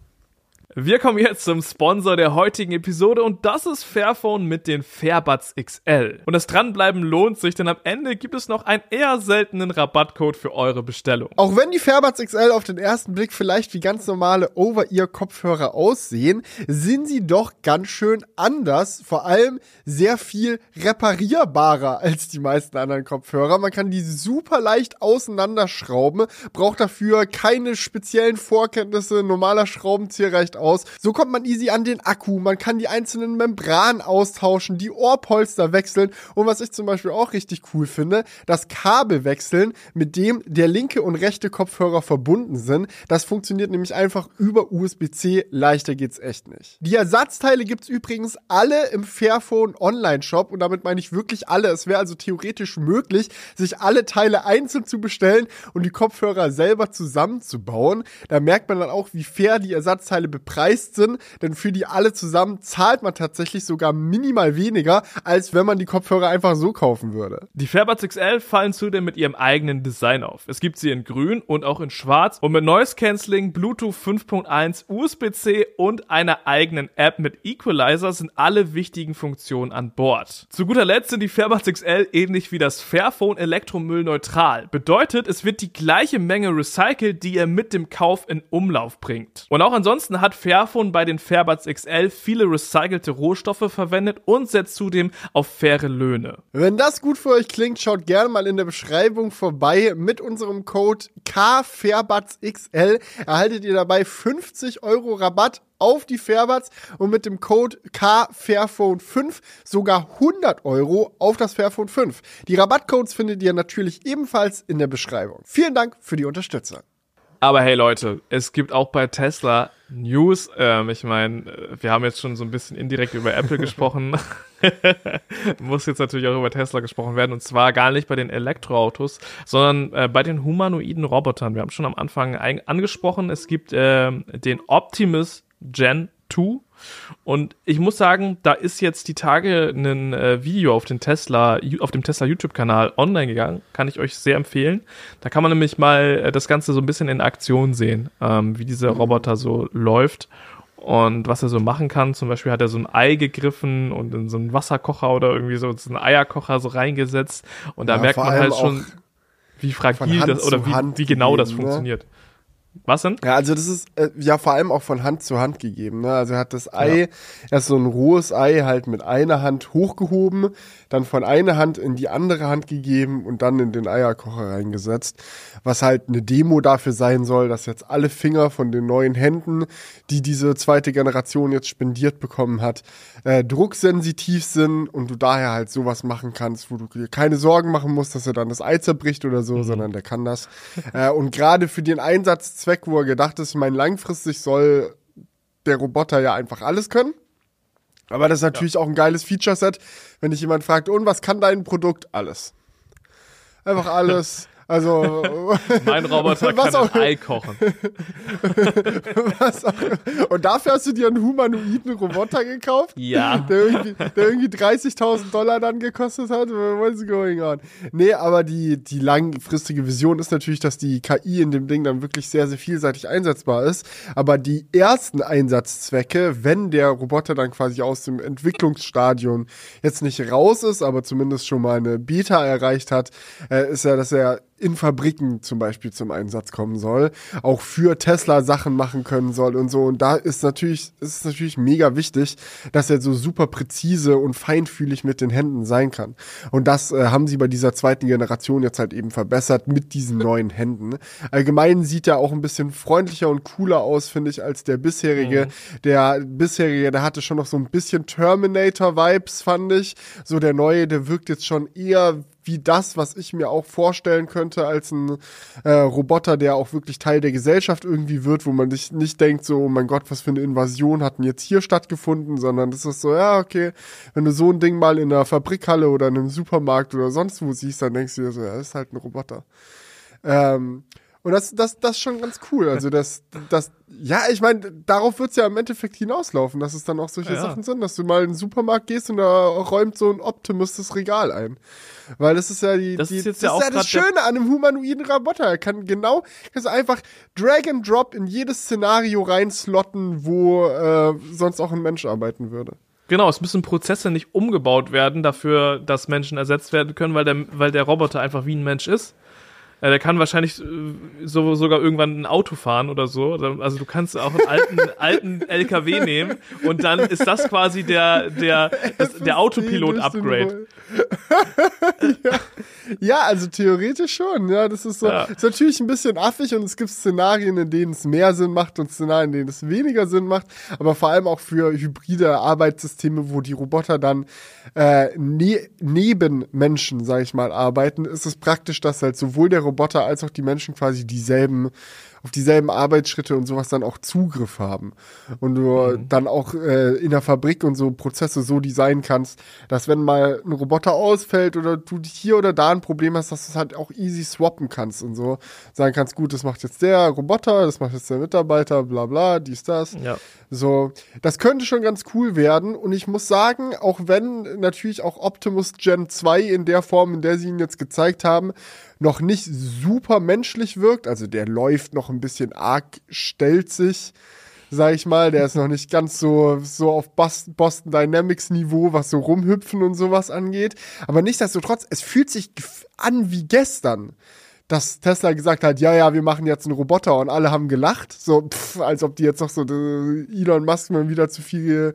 Wir kommen jetzt zum Sponsor der heutigen Episode und das ist Fairphone mit den Fairbuds XL. Und das Dranbleiben lohnt sich, denn am Ende gibt es noch einen eher seltenen Rabattcode für eure Bestellung. Auch wenn die Fairbuds XL auf den ersten Blick vielleicht wie ganz normale Over-Ear-Kopfhörer aussehen, sind sie doch ganz schön anders. Vor allem sehr viel reparierbarer als die meisten anderen Kopfhörer. Man kann die super leicht auseinanderschrauben, braucht dafür keine speziellen Vorkenntnisse. Normaler Schraubenzieher reicht aus. So kommt man easy an den Akku, man kann die einzelnen Membranen austauschen, die Ohrpolster wechseln und was ich zum Beispiel auch richtig cool finde, das Kabel wechseln, mit dem der linke und rechte Kopfhörer verbunden sind. Das funktioniert nämlich einfach über USB-C, leichter geht's echt nicht. Die Ersatzteile gibt's übrigens alle im Fairphone Online-Shop und damit meine ich wirklich alle. Es wäre also theoretisch möglich, sich alle Teile einzeln zu bestellen und die Kopfhörer selber zusammenzubauen. Da merkt man dann auch, wie fair die Ersatzteile bepreist sind, denn für die alle zusammen zahlt man tatsächlich sogar minimal weniger, als wenn man die Kopfhörer einfach so kaufen würde. Die Fairbuds XL fallen zudem mit ihrem eigenen Design auf. Es gibt sie in grün und auch in schwarz und mit Noise Cancelling, Bluetooth 5.1, USB-C und einer eigenen App mit Equalizer sind alle wichtigen Funktionen an Bord. Zu guter Letzt sind die Fairbuds XL ähnlich wie das Fairphone Elektromüll neutral. Bedeutet, es wird die gleiche Menge recycelt, die ihr mit dem Kauf in Umlauf bringt. Und auch ansonsten hat Fairphone bei den Fairbuds XL viele recycelte Rohstoffe verwendet und setzt zudem auf faire Löhne. Wenn das gut für euch klingt, schaut gerne mal in der Beschreibung vorbei. Mit unserem Code KFairbudsXL erhaltet ihr dabei 50 Euro Rabatt auf die Fairbuds und mit dem Code KFairphone5 sogar 100 Euro auf das Fairphone 5. Die Rabattcodes findet ihr natürlich ebenfalls in der Beschreibung. Vielen Dank für die Unterstützung. Aber hey Leute, es gibt auch bei Tesla News. Ähm, ich meine, wir haben jetzt schon so ein bisschen indirekt über Apple gesprochen. Muss jetzt natürlich auch über Tesla gesprochen werden. Und zwar gar nicht bei den Elektroautos, sondern äh, bei den humanoiden Robotern. Wir haben schon am Anfang angesprochen, es gibt äh, den Optimus Gen 2. Und ich muss sagen, da ist jetzt die Tage ein äh, Video auf, den Tesla, auf dem Tesla YouTube-Kanal online gegangen. Kann ich euch sehr empfehlen. Da kann man nämlich mal äh, das Ganze so ein bisschen in Aktion sehen, ähm, wie dieser Roboter so läuft und was er so machen kann. Zum Beispiel hat er so ein Ei gegriffen und in so einen Wasserkocher oder irgendwie so, einen Eierkocher so reingesetzt. Und da ja, merkt man halt schon, wie fragil das oder wie, wie genau das ne? Was denn? Ja, also das ist äh, ja vor allem auch von Hand zu Hand gegeben. Ne? Also er hat das Ei, ja. erst so ein rohes Ei halt mit einer Hand hochgehoben, dann von einer Hand in die andere Hand gegeben und dann in den Eierkocher reingesetzt. Was halt eine Demo dafür sein soll, dass jetzt alle Finger von den neuen Händen, die diese zweite Generation jetzt spendiert bekommen hat, äh, drucksensitiv sind und du daher halt sowas machen kannst, wo du dir keine Sorgen machen musst, dass er dann das Ei zerbricht oder so, mhm. sondern der kann das. äh, und gerade für den Einsatz Zweck, wo er gedacht ist, ich meine, langfristig soll der Roboter ja einfach alles können. Aber das ist natürlich ja. auch ein geiles Feature-Set, wenn dich jemand fragt, und was kann dein Produkt? Alles. Einfach alles. Also mein Roboter kann auch, ein Ei kochen. was auch, und dafür hast du dir einen humanoiden Roboter gekauft? Ja. Der irgendwie, irgendwie 30.000 Dollar dann gekostet hat. What's going on? Nee, aber die, die langfristige Vision ist natürlich, dass die KI in dem Ding dann wirklich sehr, sehr vielseitig einsetzbar ist. Aber die ersten Einsatzzwecke, wenn der Roboter dann quasi aus dem Entwicklungsstadion jetzt nicht raus ist, aber zumindest schon mal eine Beta erreicht hat, äh, ist ja, dass er in Fabriken zum Beispiel zum Einsatz kommen soll, auch für Tesla Sachen machen können soll und so. Und da ist natürlich, ist es natürlich mega wichtig, dass er so super präzise und feinfühlig mit den Händen sein kann. Und das äh, haben sie bei dieser zweiten Generation jetzt halt eben verbessert mit diesen neuen Händen. Allgemein sieht er auch ein bisschen freundlicher und cooler aus, finde ich, als der bisherige. Mhm. Der bisherige, der hatte schon noch so ein bisschen Terminator-Vibes, fand ich. So der neue, der wirkt jetzt schon eher wie das, was ich mir auch vorstellen könnte als ein äh, Roboter, der auch wirklich Teil der Gesellschaft irgendwie wird, wo man sich nicht denkt, so, oh mein Gott, was für eine Invasion hat denn jetzt hier stattgefunden, sondern das ist so, ja, okay, wenn du so ein Ding mal in einer Fabrikhalle oder in einem Supermarkt oder sonst wo siehst, dann denkst du dir so, ja, das ist halt ein Roboter. Ähm, und das, das, das ist schon ganz cool. Also das, das, ja, ich meine, darauf wird's ja im Endeffekt hinauslaufen, dass es dann auch solche ja. Sachen sind, dass du mal in den Supermarkt gehst und da räumt so ein Optimus das Regal ein. Weil das ist ja die, das die, ist, jetzt das, ja ist ja das Schöne an einem humanoiden Roboter. Er kann genau, kannst einfach Drag and Drop in jedes Szenario reinslotten, wo äh, sonst auch ein Mensch arbeiten würde. Genau, es müssen Prozesse nicht umgebaut werden dafür, dass Menschen ersetzt werden können, weil der, weil der Roboter einfach wie ein Mensch ist. Ja, der kann wahrscheinlich äh, so, sogar irgendwann ein Auto fahren oder so. Also du kannst auch einen alten, alten LKW nehmen und dann ist das quasi der, der, das, der Autopilot-Upgrade. ja. Ja, also theoretisch schon. Ja, das ist so. Ja. Ist natürlich ein bisschen affig und es gibt Szenarien, in denen es mehr Sinn macht und Szenarien, in denen es weniger Sinn macht. Aber vor allem auch für hybride Arbeitssysteme, wo die Roboter dann äh, ne neben Menschen, sag ich mal, arbeiten, ist es praktisch, dass halt sowohl der Roboter als auch die Menschen quasi dieselben auf dieselben Arbeitsschritte und sowas dann auch Zugriff haben. Und du mhm. dann auch äh, in der Fabrik und so Prozesse so designen kannst, dass wenn mal ein Roboter ausfällt oder du hier oder da ein Problem hast, dass du es halt auch easy swappen kannst und so. Sagen kannst, gut, das macht jetzt der Roboter, das macht jetzt der Mitarbeiter, bla bla, dies, das. Ja. So, das könnte schon ganz cool werden. Und ich muss sagen, auch wenn natürlich auch Optimus Gen 2 in der Form, in der sie ihn jetzt gezeigt haben, noch nicht super menschlich wirkt. Also der läuft noch ein bisschen arg stelzig, sag ich mal. Der ist noch nicht ganz so, so auf Boston Dynamics Niveau, was so rumhüpfen und sowas angeht. Aber nichtsdestotrotz, es fühlt sich an wie gestern dass Tesla gesagt hat, ja, ja, wir machen jetzt einen Roboter und alle haben gelacht, so pff, als ob die jetzt noch so äh, Elon Musk mal wieder zu viel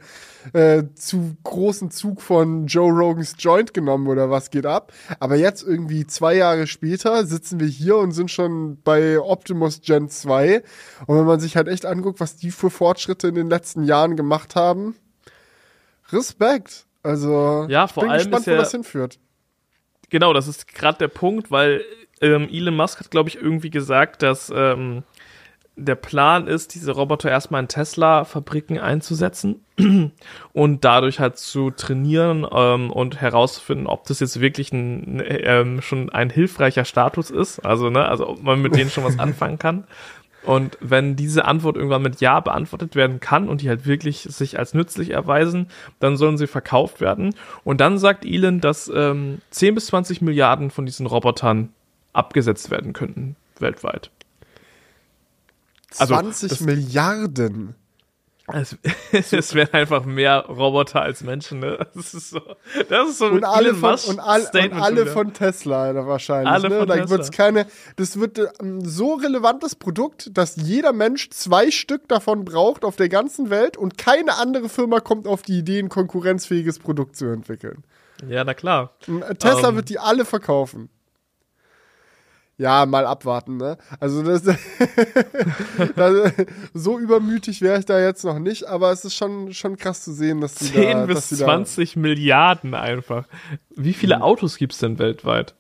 äh, zu großen Zug von Joe Rogans Joint genommen oder was geht ab. Aber jetzt irgendwie zwei Jahre später sitzen wir hier und sind schon bei Optimus Gen 2 und wenn man sich halt echt anguckt, was die für Fortschritte in den letzten Jahren gemacht haben, Respekt. Also ja, vor bin allem gespannt, ja, wo das hinführt. Genau, das ist gerade der Punkt, weil ähm, Elon Musk hat, glaube ich, irgendwie gesagt, dass ähm, der Plan ist, diese Roboter erstmal in Tesla-Fabriken einzusetzen und dadurch halt zu trainieren ähm, und herauszufinden, ob das jetzt wirklich ein, ähm, schon ein hilfreicher Status ist, also ne, also ob man mit denen schon was anfangen kann. Und wenn diese Antwort irgendwann mit Ja beantwortet werden kann und die halt wirklich sich als nützlich erweisen, dann sollen sie verkauft werden. Und dann sagt Elon, dass ähm, 10 bis 20 Milliarden von diesen Robotern abgesetzt werden könnten weltweit. 20 also, Milliarden. Es, es wären einfach mehr Roboter als Menschen, ne? Das ist so. Das ist so und alle von, und, all, und alle von Tesla wahrscheinlich. Alle ne? von da Tesla. wird's keine. Das wird ein so relevantes Produkt, dass jeder Mensch zwei Stück davon braucht auf der ganzen Welt und keine andere Firma kommt auf die Idee, ein konkurrenzfähiges Produkt zu entwickeln. Ja, na klar. Tesla um, ähm. wird die alle verkaufen. Ja, mal abwarten, ne? Also das, das so übermütig wäre ich da jetzt noch nicht, aber es ist schon, schon krass zu sehen, dass die 10 da, bis dass 20 da Milliarden einfach. Wie viele mhm. Autos gibt's denn weltweit?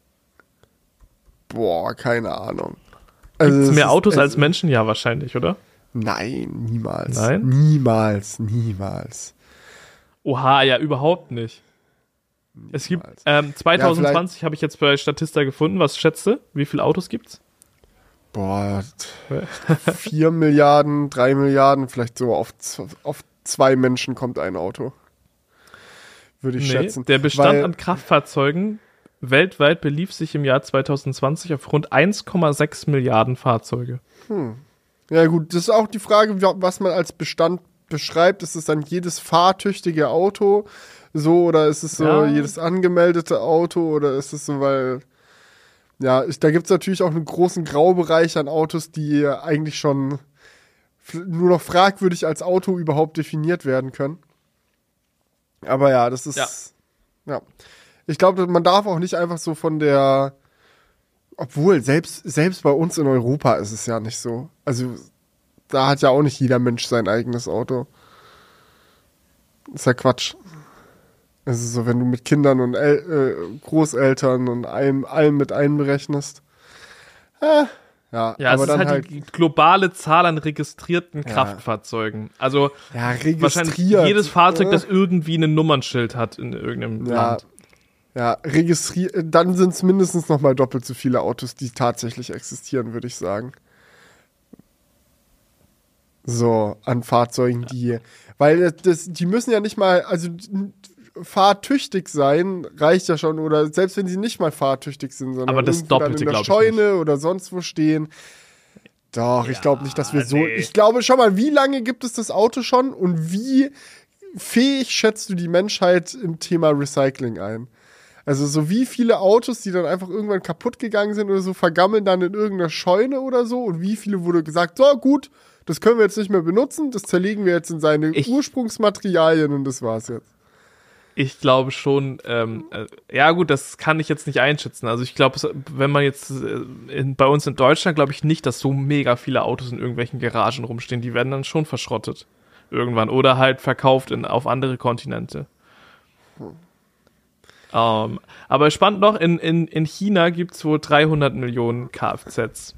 Boah, keine Ahnung. Also gibt's mehr Autos als Menschen? Ja, wahrscheinlich, oder? Nein, niemals. Nein? Niemals, niemals. Oha, ja, überhaupt nicht. Es gibt ähm, 2020 ja, habe ich jetzt bei Statista gefunden. Was schätze? Wie viele Autos gibt's? Boah, 4 Milliarden, 3 Milliarden, vielleicht so auf, auf zwei Menschen kommt ein Auto. Würde ich nee, schätzen. Der Bestand Weil, an Kraftfahrzeugen weltweit belief sich im Jahr 2020 auf rund 1,6 Milliarden Fahrzeuge. Hm. Ja, gut, das ist auch die Frage, was man als Bestand beschreibt. Ist es dann jedes fahrtüchtige Auto? So oder ist es so ja. jedes angemeldete Auto oder ist es so, weil ja, ich, da gibt es natürlich auch einen großen Graubereich an Autos, die eigentlich schon nur noch fragwürdig als Auto überhaupt definiert werden können. Aber ja, das ist ja. ja. Ich glaube, man darf auch nicht einfach so von der obwohl selbst selbst bei uns in Europa ist es ja nicht so. Also da hat ja auch nicht jeder Mensch sein eigenes Auto. Ist ja Quatsch. Es ist so, wenn du mit Kindern und El äh, Großeltern und allem, allem mit einberechnest. Äh, ja, ja, aber es ist halt, halt, die globale Zahl an registrierten ja. Kraftfahrzeugen. Also ja, wahrscheinlich jedes Fahrzeug, das irgendwie ein Nummernschild hat in irgendeinem ja. Land. Ja, registriert, dann sind es mindestens noch mal doppelt so viele Autos, die tatsächlich existieren, würde ich sagen. So, an Fahrzeugen, die, weil das, die müssen ja nicht mal, also fahrtüchtig sein reicht ja schon oder selbst wenn sie nicht mal fahrtüchtig sind, sondern aber das Doppelte, in der Scheune oder sonst wo stehen. Doch, ja, ich glaube nicht, dass wir so. Nee. Ich glaube, schau mal, wie lange gibt es das Auto schon und wie fähig schätzt du die Menschheit im Thema Recycling ein? Also so wie viele Autos, die dann einfach irgendwann kaputt gegangen sind oder so, vergammeln dann in irgendeiner Scheune oder so und wie viele wurde gesagt, so gut, das können wir jetzt nicht mehr benutzen, das zerlegen wir jetzt in seine ich, Ursprungsmaterialien und das war's jetzt. Ich glaube schon, ähm, äh, ja gut, das kann ich jetzt nicht einschätzen. Also ich glaube, wenn man jetzt äh, in, bei uns in Deutschland, glaube ich nicht, dass so mega viele Autos in irgendwelchen Garagen rumstehen. Die werden dann schon verschrottet irgendwann oder halt verkauft in, auf andere Kontinente. Hm. Um, aber spannend noch, in, in, in China gibt es wohl 300 Millionen Kfz.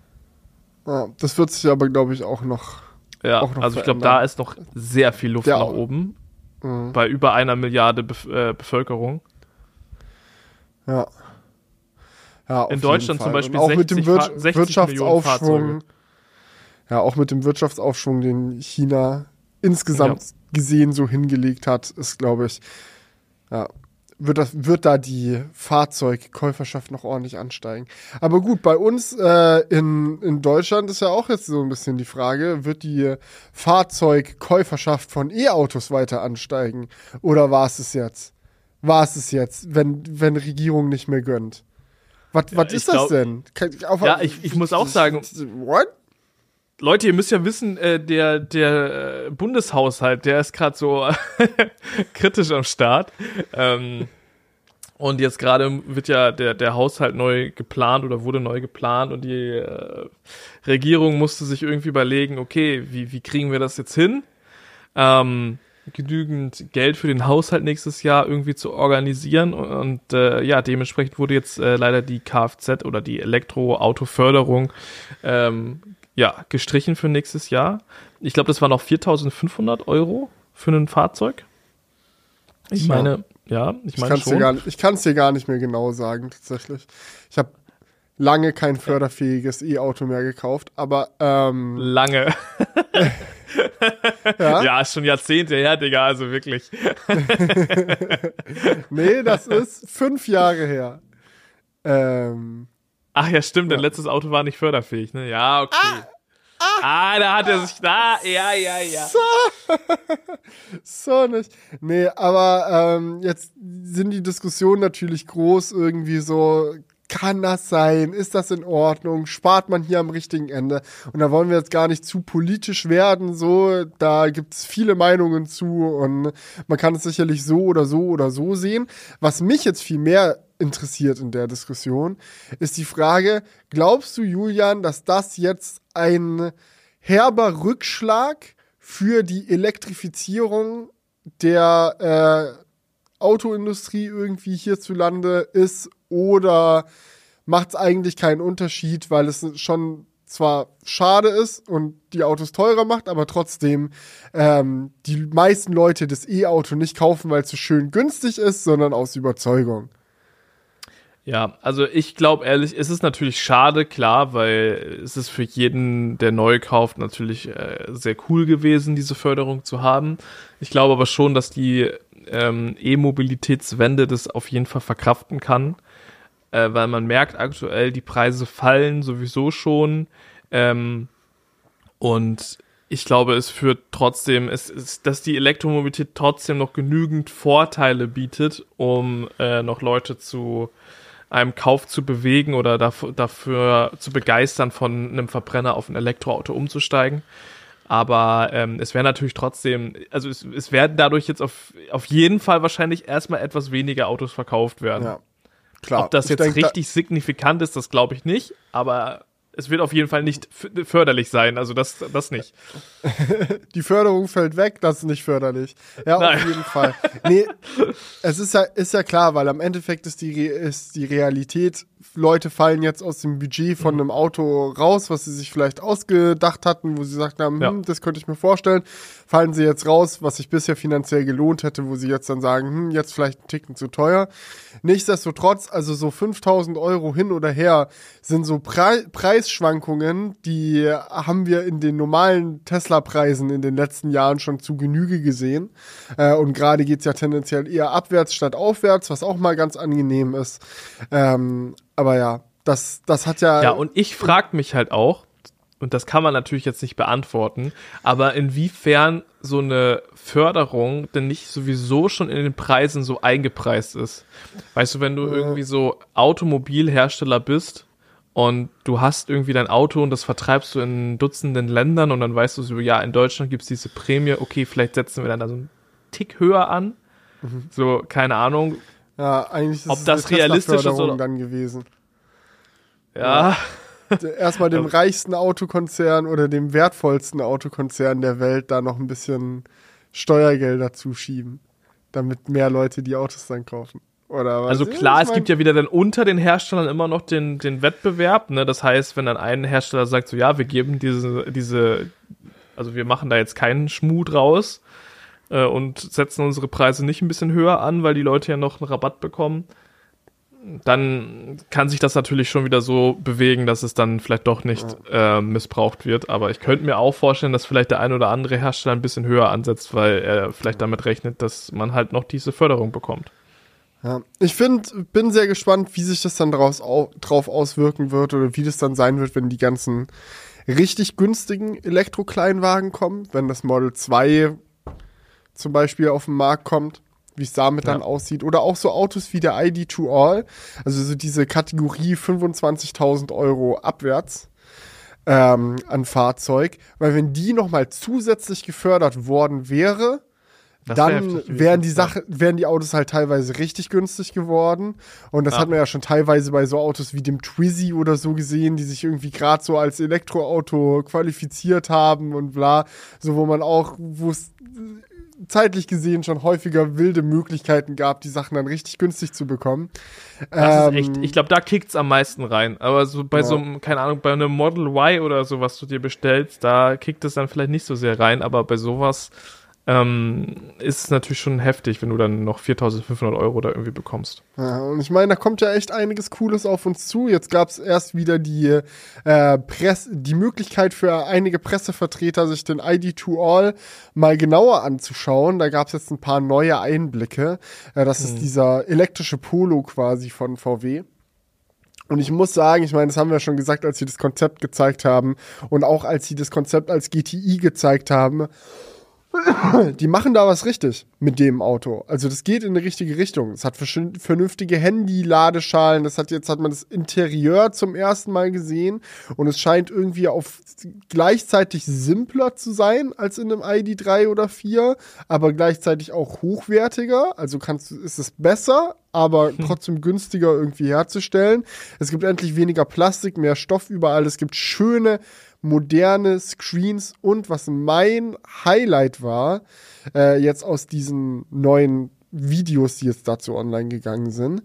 Ja, das wird sich aber, glaube ich, auch noch. Ja, auch noch also ich glaube, da ist noch sehr viel Luft Der nach oben. Mhm. Bei über einer Milliarde Bef äh, Bevölkerung. Ja. ja in Deutschland zum Beispiel auch 60, mit dem Wir 60 Wirtschaftsaufschwung. Ja, auch mit dem Wirtschaftsaufschwung, den China insgesamt ja. gesehen so hingelegt hat, ist, glaube ich, ja, wird, das, wird da die Fahrzeugkäuferschaft noch ordentlich ansteigen. Aber gut, bei uns äh, in, in Deutschland ist ja auch jetzt so ein bisschen die Frage, wird die Fahrzeugkäuferschaft von E-Autos weiter ansteigen? Oder war es es jetzt? War es es jetzt, wenn, wenn Regierung nicht mehr gönnt? Was, ja, was ist das glaub, denn? Auf, ja, ich, ich muss auch sagen. What? Leute, ihr müsst ja wissen, äh, der, der äh, Bundeshaushalt, der ist gerade so kritisch am Start. Ähm, und jetzt gerade wird ja der, der Haushalt neu geplant oder wurde neu geplant und die äh, Regierung musste sich irgendwie überlegen, okay, wie, wie kriegen wir das jetzt hin? Ähm, genügend Geld für den Haushalt nächstes Jahr irgendwie zu organisieren und, äh, ja, dementsprechend wurde jetzt äh, leider die Kfz oder die Elektroautoförderung ähm, ja, gestrichen für nächstes Jahr. Ich glaube, das waren noch 4.500 Euro für ein Fahrzeug. Ich ja. meine, ja, ich meine schon. Nicht, ich kann es dir gar nicht mehr genau sagen, tatsächlich. Ich habe lange kein förderfähiges E-Auto mehr gekauft, aber ähm, lange. ja? ja, ist schon Jahrzehnte her, Digga, also wirklich. nee, das ist fünf Jahre her. Ähm, Ach ja, stimmt, ja. dein letztes Auto war nicht förderfähig, ne? Ja, okay. Ah, ah, ah da hat er sich da, ja, ja, ja. So, so nicht. Nee, aber ähm, jetzt sind die Diskussionen natürlich groß, irgendwie so, kann das sein? Ist das in Ordnung? Spart man hier am richtigen Ende? Und da wollen wir jetzt gar nicht zu politisch werden, so, da gibt es viele Meinungen zu und man kann es sicherlich so oder so oder so sehen. Was mich jetzt viel mehr interessiert in der Diskussion, ist die Frage, glaubst du, Julian, dass das jetzt ein herber Rückschlag für die Elektrifizierung der äh, Autoindustrie irgendwie hierzulande ist oder macht es eigentlich keinen Unterschied, weil es schon zwar schade ist und die Autos teurer macht, aber trotzdem ähm, die meisten Leute das E-Auto nicht kaufen, weil es so schön günstig ist, sondern aus Überzeugung. Ja, also ich glaube ehrlich, es ist natürlich schade, klar, weil es ist für jeden, der neu kauft, natürlich äh, sehr cool gewesen, diese Förderung zu haben. Ich glaube aber schon, dass die ähm, E-Mobilitätswende das auf jeden Fall verkraften kann, äh, weil man merkt aktuell, die Preise fallen sowieso schon. Ähm, und ich glaube, es führt trotzdem, es ist, dass die Elektromobilität trotzdem noch genügend Vorteile bietet, um äh, noch Leute zu einem Kauf zu bewegen oder dafür, dafür zu begeistern, von einem Verbrenner auf ein Elektroauto umzusteigen. Aber ähm, es wäre natürlich trotzdem, also es, es werden dadurch jetzt auf, auf jeden Fall wahrscheinlich erstmal etwas weniger Autos verkauft werden. Ja, klar. Ob das ich jetzt denk, richtig da signifikant ist, das glaube ich nicht. Aber es wird auf jeden Fall nicht förderlich sein, also das, das nicht. Die Förderung fällt weg, das ist nicht förderlich. Ja, Nein. auf jeden Fall. Nee, es ist ja, ist ja klar, weil am Endeffekt ist die, ist die Realität, Leute fallen jetzt aus dem Budget von mhm. einem Auto raus, was sie sich vielleicht ausgedacht hatten, wo sie gesagt haben, ja. hm, das könnte ich mir vorstellen, fallen sie jetzt raus, was sich bisher finanziell gelohnt hätte, wo sie jetzt dann sagen, hm, jetzt vielleicht ein Ticken zu teuer. Nichtsdestotrotz, also so 5000 Euro hin oder her sind so Pre Preisschwankungen, die haben wir in den normalen Tesla-Preisen in den letzten Jahren schon zu Genüge gesehen. Äh, und gerade geht's ja tendenziell eher abwärts statt aufwärts, was auch mal ganz angenehm ist. Ähm, aber ja, das, das hat ja. Ja, und ich frag mich halt auch, und das kann man natürlich jetzt nicht beantworten, aber inwiefern so eine Förderung denn nicht sowieso schon in den Preisen so eingepreist ist. Weißt du, wenn du irgendwie so Automobilhersteller bist und du hast irgendwie dein Auto und das vertreibst du in Dutzenden Ländern und dann weißt du so, ja, in Deutschland gibt's diese Prämie, okay, vielleicht setzen wir dann da so einen Tick höher an. Mhm. So, keine Ahnung. Ja, eigentlich ist ob das realistisch ist oder dann gewesen. Ja. ja. Erstmal dem reichsten Autokonzern oder dem wertvollsten Autokonzern der Welt da noch ein bisschen Steuergelder zuschieben, damit mehr Leute die Autos dann kaufen. Oder was? Also klar, es gibt ja wieder dann unter den Herstellern immer noch den, den Wettbewerb. Ne? Das heißt, wenn dann ein Hersteller sagt, so ja, wir geben diese, diese, also wir machen da jetzt keinen Schmut raus äh, und setzen unsere Preise nicht ein bisschen höher an, weil die Leute ja noch einen Rabatt bekommen, dann kann sich das natürlich schon wieder so bewegen, dass es dann vielleicht doch nicht äh, missbraucht wird. Aber ich könnte mir auch vorstellen, dass vielleicht der ein oder andere Hersteller ein bisschen höher ansetzt, weil er vielleicht damit rechnet, dass man halt noch diese Förderung bekommt. Ja, ich finde, bin sehr gespannt, wie sich das dann draus, au, drauf auswirken wird oder wie das dann sein wird, wenn die ganzen richtig günstigen Elektro-Kleinwagen kommen, wenn das Model 2 zum Beispiel auf den Markt kommt, wie es damit ja. dann aussieht. Oder auch so Autos wie der ID2All, also so diese Kategorie 25.000 Euro abwärts ähm, an Fahrzeug, weil wenn die nochmal zusätzlich gefördert worden wäre, das dann wären die Sachen, wären die Autos halt teilweise richtig günstig geworden. Und das ja. hat man ja schon teilweise bei so Autos wie dem Twizy oder so gesehen, die sich irgendwie gerade so als Elektroauto qualifiziert haben und bla. So, wo man auch, wo es zeitlich gesehen schon häufiger wilde Möglichkeiten gab, die Sachen dann richtig günstig zu bekommen. Das ähm, ist echt, ich glaube, da kickt's am meisten rein. Aber so bei ja. so einem, keine Ahnung, bei einem Model Y oder so, was du dir bestellst, da kickt es dann vielleicht nicht so sehr rein, aber bei sowas ähm, ist es natürlich schon heftig, wenn du dann noch 4.500 Euro da irgendwie bekommst. Ja, und ich meine, da kommt ja echt einiges Cooles auf uns zu. Jetzt gab es erst wieder die, äh, Press die Möglichkeit für einige Pressevertreter, sich den ID2All mal genauer anzuschauen. Da gab es jetzt ein paar neue Einblicke. Äh, das hm. ist dieser elektrische Polo quasi von VW. Und ich muss sagen, ich meine, das haben wir schon gesagt, als sie das Konzept gezeigt haben und auch als sie das Konzept als GTI gezeigt haben die machen da was richtig mit dem Auto. Also das geht in die richtige Richtung. Es hat vernünftige Handy-Ladeschalen. Das hat jetzt hat man das Interieur zum ersten Mal gesehen und es scheint irgendwie auf gleichzeitig simpler zu sein als in einem ID3 oder 4, aber gleichzeitig auch hochwertiger. Also kannst ist es besser, aber hm. trotzdem günstiger irgendwie herzustellen. Es gibt endlich weniger Plastik, mehr Stoff überall. Es gibt schöne moderne Screens und was mein Highlight war, äh, jetzt aus diesen neuen Videos, die jetzt dazu online gegangen sind,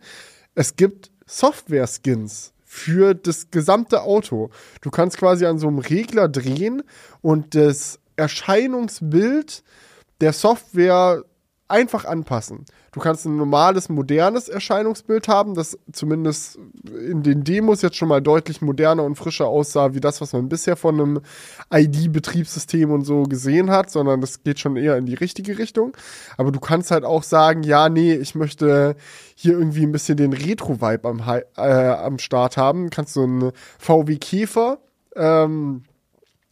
es gibt Software-Skins für das gesamte Auto. Du kannst quasi an so einem Regler drehen und das Erscheinungsbild der Software einfach anpassen. Du kannst ein normales, modernes Erscheinungsbild haben, das zumindest in den Demos jetzt schon mal deutlich moderner und frischer aussah, wie das, was man bisher von einem ID-Betriebssystem und so gesehen hat, sondern das geht schon eher in die richtige Richtung. Aber du kannst halt auch sagen, ja, nee, ich möchte hier irgendwie ein bisschen den Retro-Vibe am, äh, am Start haben. Kannst so einen VW Käfer ähm,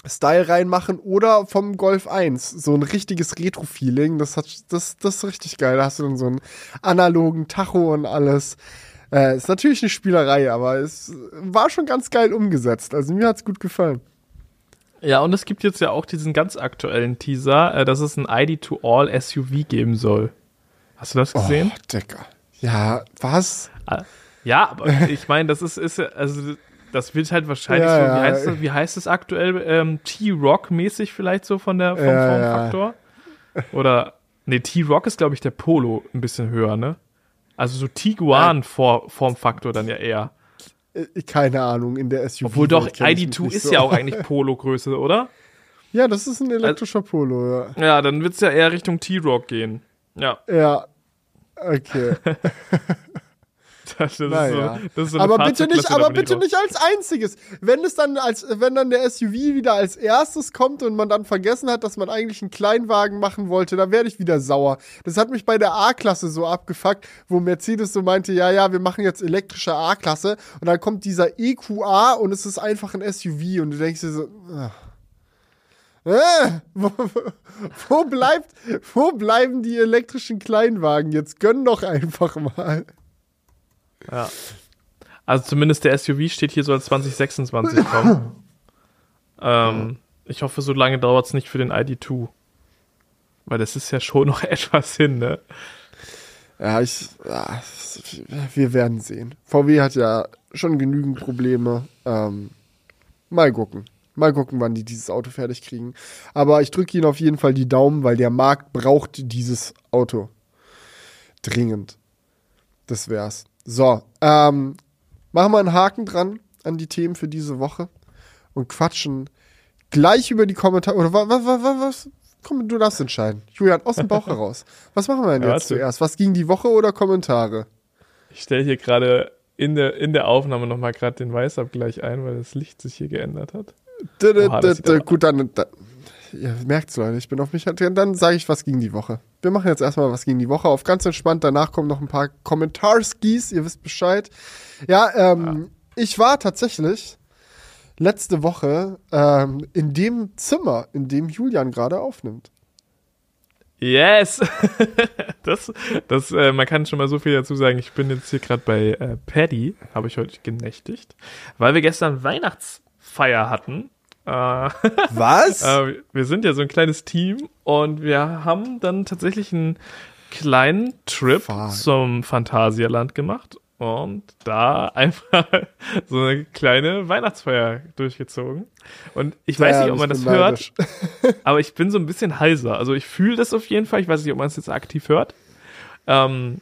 Style reinmachen oder vom Golf 1. So ein richtiges Retro-Feeling. Das, hat, das, das ist richtig geil. Da hast du dann so einen analogen Tacho und alles. Äh, ist natürlich eine Spielerei, aber es war schon ganz geil umgesetzt. Also mir hat's gut gefallen. Ja, und es gibt jetzt ja auch diesen ganz aktuellen Teaser, äh, dass es ein ID2All SUV geben soll. Hast du das gesehen? Oh, Decker. Ja, was? Ah, ja, aber ich meine, das ist, ist also das wird halt wahrscheinlich ja, so, wie, ja. heißt das, wie heißt es aktuell, ähm, T-Rock-mäßig vielleicht so von der, vom ja, Formfaktor? Oder, nee, T-Rock ist, glaube ich, der Polo ein bisschen höher, ne? Also so Tiguan-Formfaktor dann ja eher. Äh, keine Ahnung, in der SUV. Obwohl doch, ID2 ist so. ja auch eigentlich Polo-Größe, oder? Ja, das ist ein elektrischer Polo, ja. Ja, dann wird es ja eher Richtung T-Rock gehen. Ja. Ja. Okay. Das, das naja. so, das so aber bitte nicht, aber bitte nicht als einziges. Wenn es dann als, wenn dann der SUV wieder als erstes kommt und man dann vergessen hat, dass man eigentlich einen Kleinwagen machen wollte, dann werde ich wieder sauer. Das hat mich bei der A-Klasse so abgefuckt, wo Mercedes so meinte, ja, ja, wir machen jetzt elektrische A-Klasse und dann kommt dieser EQA und es ist einfach ein SUV und du denkst dir so, ach. Äh, wo, wo, bleibt, wo bleiben die elektrischen Kleinwagen jetzt? Gönn doch einfach mal. Ja. Also zumindest der SUV steht hier so als 2026 kommen. ähm, ich hoffe, so lange dauert es nicht für den ID2. Weil das ist ja schon noch etwas hin, ne? Ja, ich. Ja, wir werden sehen. VW hat ja schon genügend Probleme. Ähm, mal gucken. Mal gucken, wann die dieses Auto fertig kriegen. Aber ich drücke ihnen auf jeden Fall die Daumen, weil der Markt braucht dieses Auto. Dringend. Das wär's. So, ähm, machen wir einen Haken dran an die Themen für diese Woche und quatschen gleich über die Kommentare. Oder was, was, was, was? Komm, du darfst entscheiden. Julian, aus dem Bauch heraus. Was machen wir denn ja, jetzt zuerst? Was ging die Woche oder Kommentare? Ich stelle hier gerade in der, in der Aufnahme nochmal gerade den Weißabgleich ein, weil das Licht sich hier geändert hat. Oha, Gut, dann, dann ihr merkt's, Leute, ich bin auf mich. Dann sage ich, was ging die Woche. Wir machen jetzt erstmal was ging die Woche auf ganz entspannt. Danach kommen noch ein paar Kommentarskis, ihr wisst Bescheid. Ja, ähm, ja. ich war tatsächlich letzte Woche ähm, in dem Zimmer, in dem Julian gerade aufnimmt. Yes! das, das, äh, man kann schon mal so viel dazu sagen. Ich bin jetzt hier gerade bei äh, Paddy, habe ich heute genächtigt, weil wir gestern Weihnachtsfeier hatten Was? äh, wir sind ja so ein kleines Team und wir haben dann tatsächlich einen kleinen Trip Fuck. zum Phantasialand gemacht und da einfach so eine kleine Weihnachtsfeier durchgezogen. Und ich weiß ja, nicht, ob man das hört, aber ich bin so ein bisschen heiser. Also ich fühle das auf jeden Fall. Ich weiß nicht, ob man es jetzt aktiv hört. Ähm,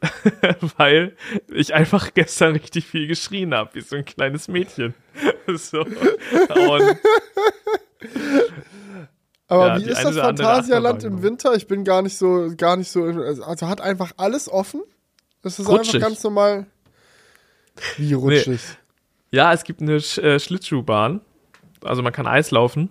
weil ich einfach gestern richtig viel geschrien habe, wie so ein kleines Mädchen. so. Und, aber ja, wie ist das Phantasialand im Winter? Ich bin gar nicht so, gar nicht so, also hat einfach alles offen? Das ist rutschig. einfach ganz normal. Wie rutschig? Nee. Ja, es gibt eine Sch äh, Schlittschuhbahn. Also man kann Eis laufen.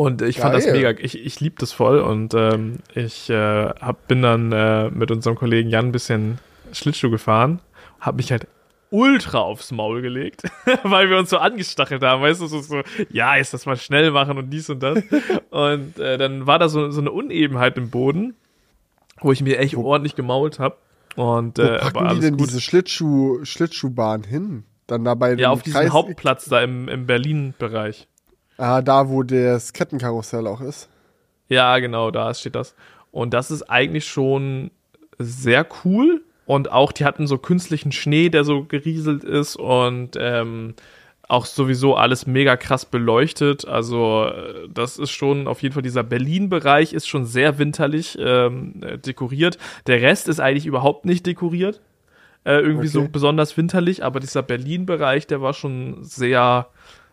Und ich Geil. fand das mega, ich, ich lieb das voll und ähm, ich äh, hab, bin dann äh, mit unserem Kollegen Jan ein bisschen Schlittschuh gefahren, hab mich halt ultra aufs Maul gelegt, weil wir uns so angestachelt haben, weißt du, so, so ja, ist das mal schnell machen und dies und das. und äh, dann war da so, so eine Unebenheit im Boden, wo ich mir echt wo, ordentlich gemault hab. Und äh, wo packen aber alles die denn gut. diese Schlittschuh, Schlittschuhbahn hin? Dann dabei Ja, auf diesem Hauptplatz da im, im Berlin-Bereich. Ah, da, wo das Kettenkarussell auch ist. Ja, genau, da steht das. Und das ist eigentlich schon sehr cool. Und auch, die hatten so künstlichen Schnee, der so gerieselt ist und ähm, auch sowieso alles mega krass beleuchtet. Also, äh, das ist schon auf jeden Fall dieser Berlin-Bereich ist schon sehr winterlich ähm, dekoriert. Der Rest ist eigentlich überhaupt nicht dekoriert. Äh, irgendwie okay. so besonders winterlich, aber dieser Berlin-Bereich, der war schon sehr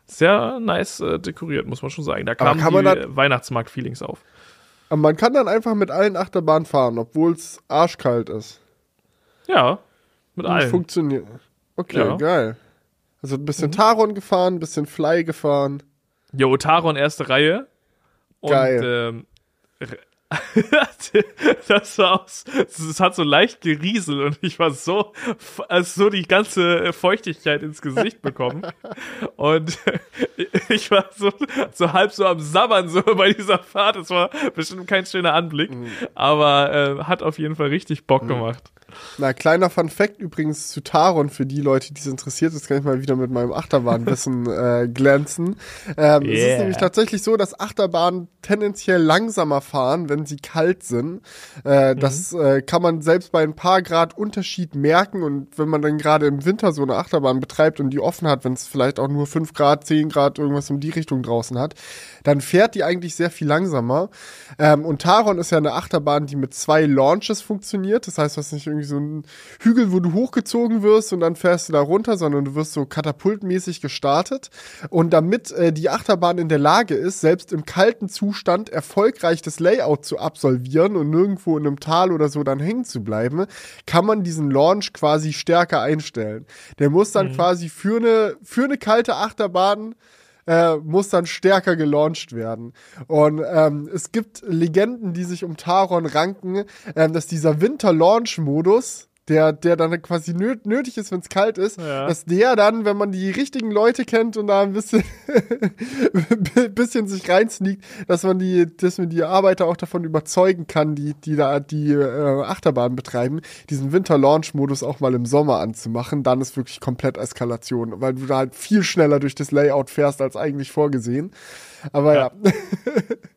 sehr nice äh, dekoriert, muss man schon sagen. Da kamen die Weihnachtsmarkt-Feelings auf. Aber man kann dann einfach mit allen Achterbahnen fahren, obwohl es arschkalt ist. Ja, mit Und allen. Funktioniert. Okay, ja. geil. Also ein bisschen mhm. Taron gefahren, ein bisschen Fly gefahren. Jo, Taron erste Reihe. Geil. Und ähm, das war aus, es hat so leicht gerieselt und ich war so, also so die ganze Feuchtigkeit ins Gesicht bekommen. Und ich war so, so halb so am Sabbern so bei dieser Fahrt. Es war bestimmt kein schöner Anblick, mhm. aber äh, hat auf jeden Fall richtig Bock mhm. gemacht. Na, kleiner Fun Fact übrigens zu Taron für die Leute, die es interessiert. Jetzt kann ich mal wieder mit meinem Achterbahnwissen äh, glänzen. Ähm, yeah. Es ist nämlich tatsächlich so, dass Achterbahnen tendenziell langsamer fahren, wenn sie kalt sind. Äh, mhm. Das äh, kann man selbst bei ein paar Grad Unterschied merken. Und wenn man dann gerade im Winter so eine Achterbahn betreibt und die offen hat, wenn es vielleicht auch nur 5 Grad, 10 Grad irgendwas in die Richtung draußen hat, dann fährt die eigentlich sehr viel langsamer. Ähm, und Taron ist ja eine Achterbahn, die mit zwei Launches funktioniert. Das heißt, was nicht irgendwie so ein Hügel, wo du hochgezogen wirst und dann fährst du da runter, sondern du wirst so katapultmäßig gestartet. Und damit äh, die Achterbahn in der Lage ist, selbst im kalten Zustand erfolgreich das Layout zu absolvieren und nirgendwo in einem Tal oder so dann hängen zu bleiben, kann man diesen Launch quasi stärker einstellen. Der muss dann mhm. quasi für eine, für eine kalte Achterbahn äh, muss dann stärker gelauncht werden. Und ähm, es gibt Legenden, die sich um Taron ranken, äh, dass dieser Winter-Launch-Modus der, der dann quasi nöt nötig ist, wenn es kalt ist, ja. dass der dann, wenn man die richtigen Leute kennt und da ein bisschen, bisschen sich reinsneakt, dass man die, dass man die Arbeiter auch davon überzeugen kann, die, die da die äh, Achterbahn betreiben, diesen Winter-Launch-Modus auch mal im Sommer anzumachen, dann ist wirklich komplett Eskalation, weil du da halt viel schneller durch das Layout fährst als eigentlich vorgesehen. Aber ja. ja.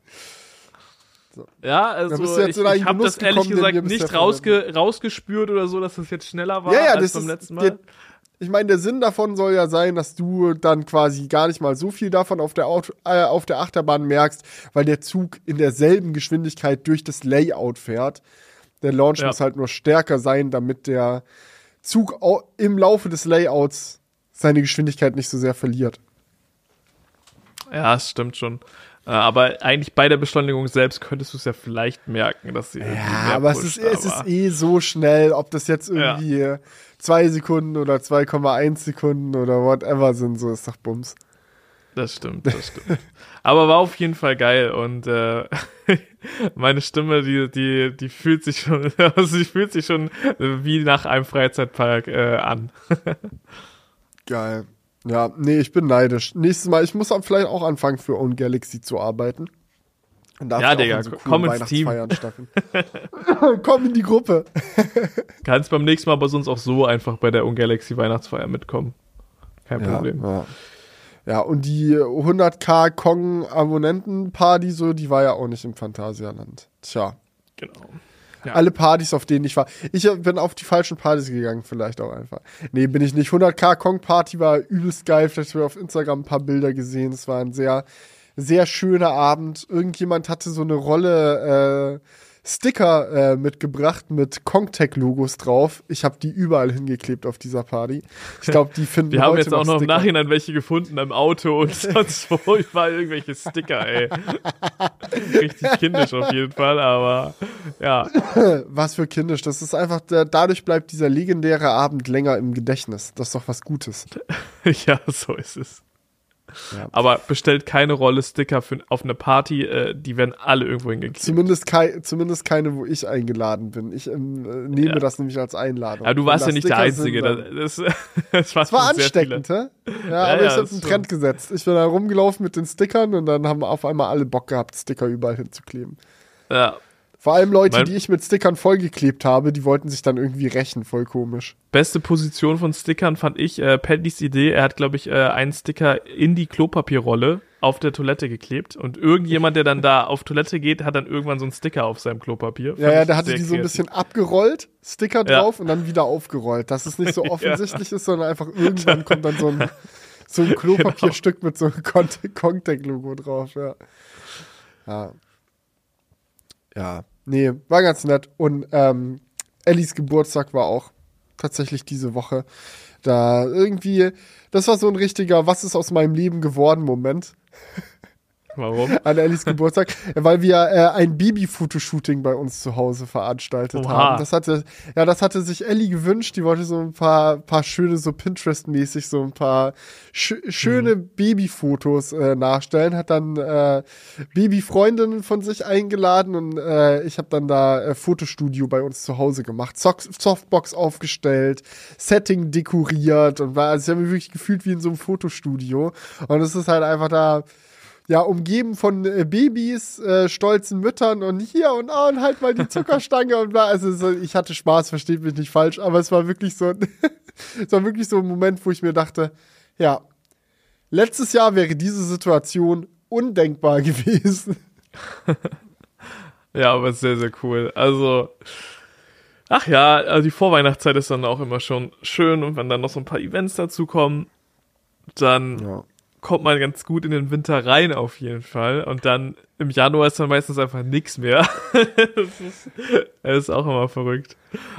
So. Ja, also ich, ich habe das ehrlich gesagt nicht rausge rausgespürt oder so, dass das jetzt schneller war ja, ja, als beim letzten Mal. Der, ich meine, der Sinn davon soll ja sein, dass du dann quasi gar nicht mal so viel davon auf der, Auto, äh, auf der Achterbahn merkst, weil der Zug in derselben Geschwindigkeit durch das Layout fährt. Der Launch ja. muss halt nur stärker sein, damit der Zug im Laufe des Layouts seine Geschwindigkeit nicht so sehr verliert. Ja, das stimmt schon. Äh, aber eigentlich bei der Beschleunigung selbst könntest du es ja vielleicht merken, dass sie. Ja, aber, pusht, es, ist, aber es ist eh so schnell, ob das jetzt irgendwie ja. zwei Sekunden oder 2,1 Sekunden oder whatever sind, so ist doch Bums. Das stimmt, das stimmt. aber war auf jeden Fall geil und äh, meine Stimme, die, die, die fühlt sich schon, also die fühlt sich schon wie nach einem Freizeitpark äh, an. geil. Ja, nee, ich bin neidisch. Nächstes Mal, ich muss vielleicht auch anfangen, für Own Galaxy zu arbeiten. ja, Digga, so komm ins Team. komm in die Gruppe. Kannst beim nächsten Mal aber sonst auch so einfach bei der Own Galaxy Weihnachtsfeier mitkommen. Kein ja, Problem. Ja. ja, und die 100k Kong-Abonnenten-Party, so, die war ja auch nicht im Phantasialand. Tja. Genau. Ja. Alle Partys, auf denen ich war. Ich bin auf die falschen Partys gegangen, vielleicht auch einfach. Nee, bin ich nicht. 100k Kong Party war übelst geil. Vielleicht habe ich auf Instagram ein paar Bilder gesehen. Es war ein sehr, sehr schöner Abend. Irgendjemand hatte so eine Rolle, äh, Sticker äh, mitgebracht mit Kongtech-Logos drauf. Ich habe die überall hingeklebt auf dieser Party. Ich glaube, die finden Wir haben jetzt auch noch Sticker. im Nachhinein welche gefunden im Auto und sonst wo überall irgendwelche Sticker, ey. Richtig kindisch auf jeden Fall, aber ja. Was für kindisch. Das ist einfach, dadurch bleibt dieser legendäre Abend länger im Gedächtnis. Das ist doch was Gutes. ja, so ist es. Ja. Aber bestellt keine Rolle Sticker für, auf eine Party, äh, die werden alle irgendwo hingekriegt. Zumindest, kei zumindest keine, wo ich eingeladen bin. Ich ähm, äh, nehme ja. das nämlich als Einladung. Ja, du warst ja nicht Sticker der Einzige. Das, das, das, war, das war ansteckend, hä? Ja, ja aber ich habe einen Trend gesetzt. Ich bin da rumgelaufen mit den Stickern und dann haben auf einmal alle Bock gehabt, Sticker überall hinzukleben. Ja, vor allem Leute, mein die ich mit Stickern vollgeklebt habe, die wollten sich dann irgendwie rächen, voll komisch. Beste Position von Stickern fand ich äh, Paddys Idee. Er hat, glaube ich, äh, einen Sticker in die Klopapierrolle auf der Toilette geklebt und irgendjemand, der dann da auf Toilette geht, hat dann irgendwann so einen Sticker auf seinem Klopapier. Ja, ja, der hatte die so ein bisschen abgerollt, Sticker drauf ja. und dann wieder aufgerollt, dass es nicht so offensichtlich ja. ist, sondern einfach irgendwann kommt dann so ein, so ein Klopapierstück genau. mit so einem Contact-Logo drauf, ja. Ja. Ja, nee, war ganz nett. Und ähm, Ellis Geburtstag war auch tatsächlich diese Woche. Da irgendwie, das war so ein richtiger, was ist aus meinem Leben geworden Moment. Warum? An Ellis Geburtstag, weil wir äh, ein Baby-Fotoshooting bei uns zu Hause veranstaltet Oha. haben. Das hatte, ja, das hatte sich Ellie gewünscht. Die wollte so ein paar, paar schöne, so Pinterest-mäßig, so ein paar sch schöne mhm. Babyfotos äh, nachstellen. Hat dann äh, Babyfreundinnen von sich eingeladen und äh, ich habe dann da äh, Fotostudio bei uns zu Hause gemacht. Softbox aufgestellt, Setting dekoriert und war, also ich habe mich wirklich gefühlt wie in so einem Fotostudio. Und es ist halt einfach da ja, umgeben von äh, Babys, äh, stolzen Müttern und hier und, oh, und halt mal die Zuckerstange und bla. Also so, ich hatte Spaß, versteht mich nicht falsch, aber es war wirklich so, es war wirklich so ein Moment, wo ich mir dachte, ja, letztes Jahr wäre diese Situation undenkbar gewesen. ja, aber sehr, sehr cool. Also, ach ja, also die Vorweihnachtszeit ist dann auch immer schon schön und wenn dann noch so ein paar Events dazu kommen, dann ja kommt man ganz gut in den Winter rein auf jeden Fall. Und dann im Januar ist dann meistens einfach nichts mehr. das, ist, das ist auch immer verrückt.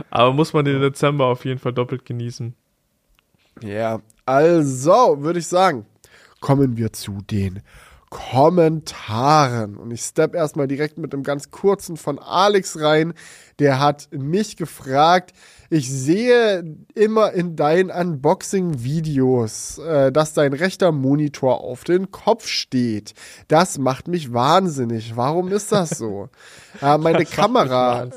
Aber muss man den Dezember auf jeden Fall doppelt genießen. Ja, also würde ich sagen, kommen wir zu den Kommentaren. Und ich step erstmal direkt mit einem ganz kurzen von Alex rein. Der hat mich gefragt, ich sehe immer in deinen Unboxing-Videos, äh, dass dein rechter Monitor auf den Kopf steht. Das macht mich wahnsinnig. Warum ist das so? äh, meine das Kamera.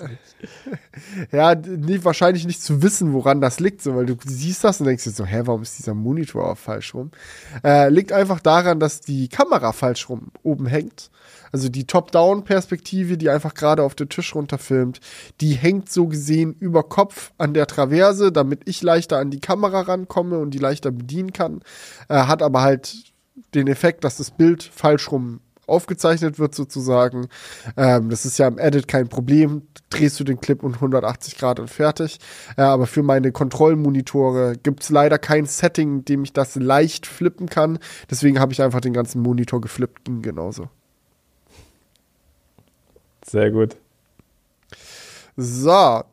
ja, nie, wahrscheinlich nicht zu wissen, woran das liegt, so, weil du siehst das und denkst dir so, hä, warum ist dieser Monitor falsch rum? Äh, liegt einfach daran, dass die Kamera falsch rum oben hängt. Also die Top-Down-Perspektive, die einfach gerade auf den Tisch runterfilmt, die hängt so gesehen über Kopf an der Traverse, damit ich leichter an die Kamera rankomme und die leichter bedienen kann. Äh, hat aber halt den Effekt, dass das Bild falsch rum aufgezeichnet wird sozusagen. Ähm, das ist ja im Edit kein Problem. Drehst du den Clip um 180 Grad und fertig. Äh, aber für meine Kontrollmonitore gibt es leider kein Setting, in dem ich das leicht flippen kann. Deswegen habe ich einfach den ganzen Monitor geflippt, ging genauso. Sehr gut. So.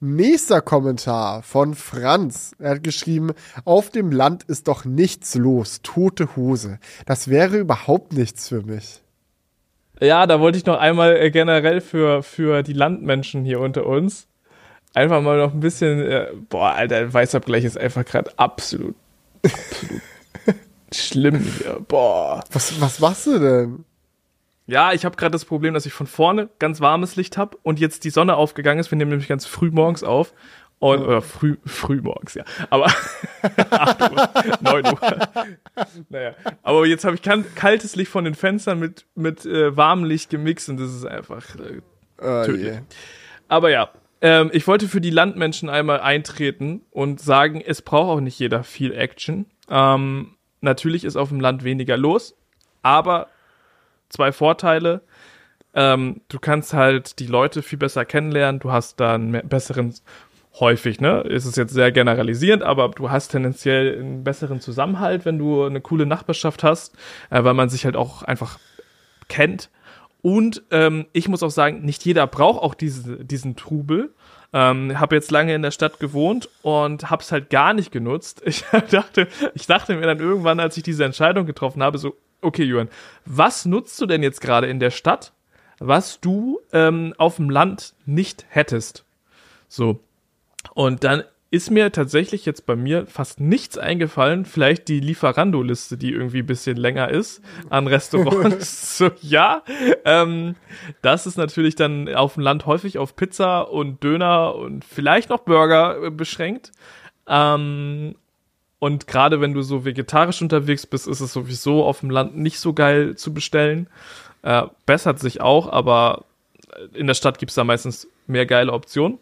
Nächster Kommentar von Franz. Er hat geschrieben, auf dem Land ist doch nichts los, tote Hose. Das wäre überhaupt nichts für mich. Ja, da wollte ich noch einmal äh, generell für, für die Landmenschen hier unter uns einfach mal noch ein bisschen, äh, boah, Alter, Weißabgleich ist einfach gerade absolut, absolut schlimm hier, boah. Was, was machst du denn? Ja, ich habe gerade das Problem, dass ich von vorne ganz warmes Licht habe und jetzt die Sonne aufgegangen ist. Wir nehmen nämlich ganz früh morgens auf. Und, oder früh, früh morgens, ja. Aber 8 Uhr, 9 Uhr. naja. Aber jetzt habe ich kaltes Licht von den Fenstern mit, mit äh, warmem Licht gemixt und das ist einfach äh, oh, tödlich. Yeah. Aber ja, ähm, ich wollte für die Landmenschen einmal eintreten und sagen, es braucht auch nicht jeder viel Action. Ähm, natürlich ist auf dem Land weniger los, aber zwei Vorteile. Ähm, du kannst halt die Leute viel besser kennenlernen, du hast dann mehr, besseren, häufig, ne, ist es jetzt sehr generalisierend, aber du hast tendenziell einen besseren Zusammenhalt, wenn du eine coole Nachbarschaft hast, äh, weil man sich halt auch einfach kennt. Und ähm, ich muss auch sagen, nicht jeder braucht auch diese, diesen Trubel. Ähm, habe jetzt lange in der Stadt gewohnt und habe es halt gar nicht genutzt. Ich dachte, ich dachte mir dann irgendwann, als ich diese Entscheidung getroffen habe, so okay, Jürgen, was nutzt du denn jetzt gerade in der Stadt, was du ähm, auf dem Land nicht hättest? So. Und dann ist mir tatsächlich jetzt bei mir fast nichts eingefallen. Vielleicht die Lieferando-Liste, die irgendwie ein bisschen länger ist an Restaurants. so, ja, ähm, das ist natürlich dann auf dem Land häufig auf Pizza und Döner und vielleicht noch Burger äh, beschränkt. Ähm, und gerade wenn du so vegetarisch unterwegs bist, ist es sowieso auf dem Land nicht so geil zu bestellen. Äh, bessert sich auch, aber in der Stadt gibt es da meistens mehr geile Optionen.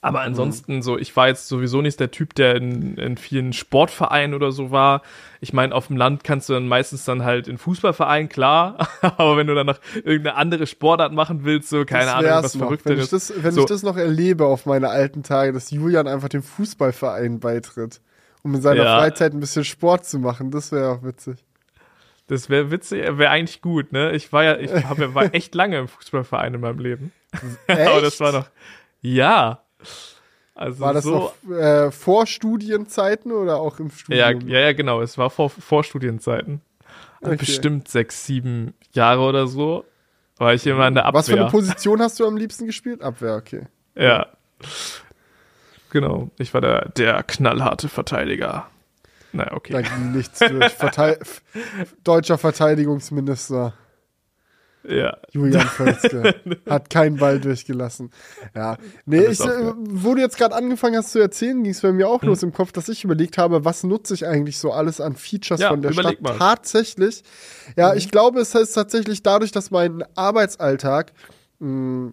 Aber ansonsten, mhm. so, ich war jetzt sowieso nicht der Typ, der in, in vielen Sportvereinen oder so war. Ich meine, auf dem Land kannst du dann meistens dann halt in Fußballvereinen, klar. Aber wenn du dann noch irgendeine andere Sportart machen willst, so, keine Ahnung, was noch. Verrückteres. Wenn, ich das, wenn so. ich das noch erlebe auf meine alten Tage, dass Julian einfach dem Fußballverein beitritt um in seiner ja. Freizeit ein bisschen Sport zu machen. Das wäre auch witzig. Das wäre witzig, wäre eigentlich gut, ne? Ich war ja, ich hab, war echt lange im Fußballverein in meinem Leben. Echt? Aber das war noch, ja. Also war das so, noch äh, vor Studienzeiten oder auch im Studium? Ja, ja, ja, genau. Es war vor, vor Studienzeiten. Okay. Bestimmt sechs, sieben Jahre oder so. War ich immer in der Abwehr. Was für eine Position hast du am liebsten gespielt? Abwehr, okay. Ja. Genau, ich war der, der knallharte Verteidiger. Na, okay. Da ging nichts durch. Verteid Deutscher Verteidigungsminister. Ja. Julian Völzke hat keinen Ball durchgelassen. Ja. Nee, ich, äh, wo du jetzt gerade angefangen hast zu erzählen, ging es bei mir auch hm. los im Kopf, dass ich überlegt habe, was nutze ich eigentlich so alles an Features ja, von der Stadt mal. tatsächlich. Ja, mhm. ich glaube, es heißt tatsächlich dadurch, dass mein Arbeitsalltag mh,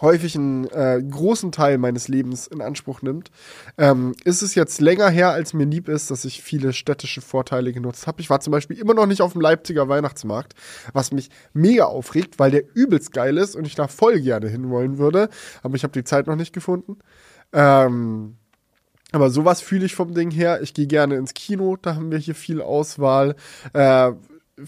häufig einen äh, großen Teil meines Lebens in Anspruch nimmt, ähm, ist es jetzt länger her, als mir lieb ist, dass ich viele städtische Vorteile genutzt habe. Ich war zum Beispiel immer noch nicht auf dem Leipziger Weihnachtsmarkt, was mich mega aufregt, weil der übelst geil ist und ich da voll gerne hinwollen würde, aber ich habe die Zeit noch nicht gefunden. Ähm, Aber sowas fühle ich vom Ding her. Ich gehe gerne ins Kino, da haben wir hier viel Auswahl. Äh,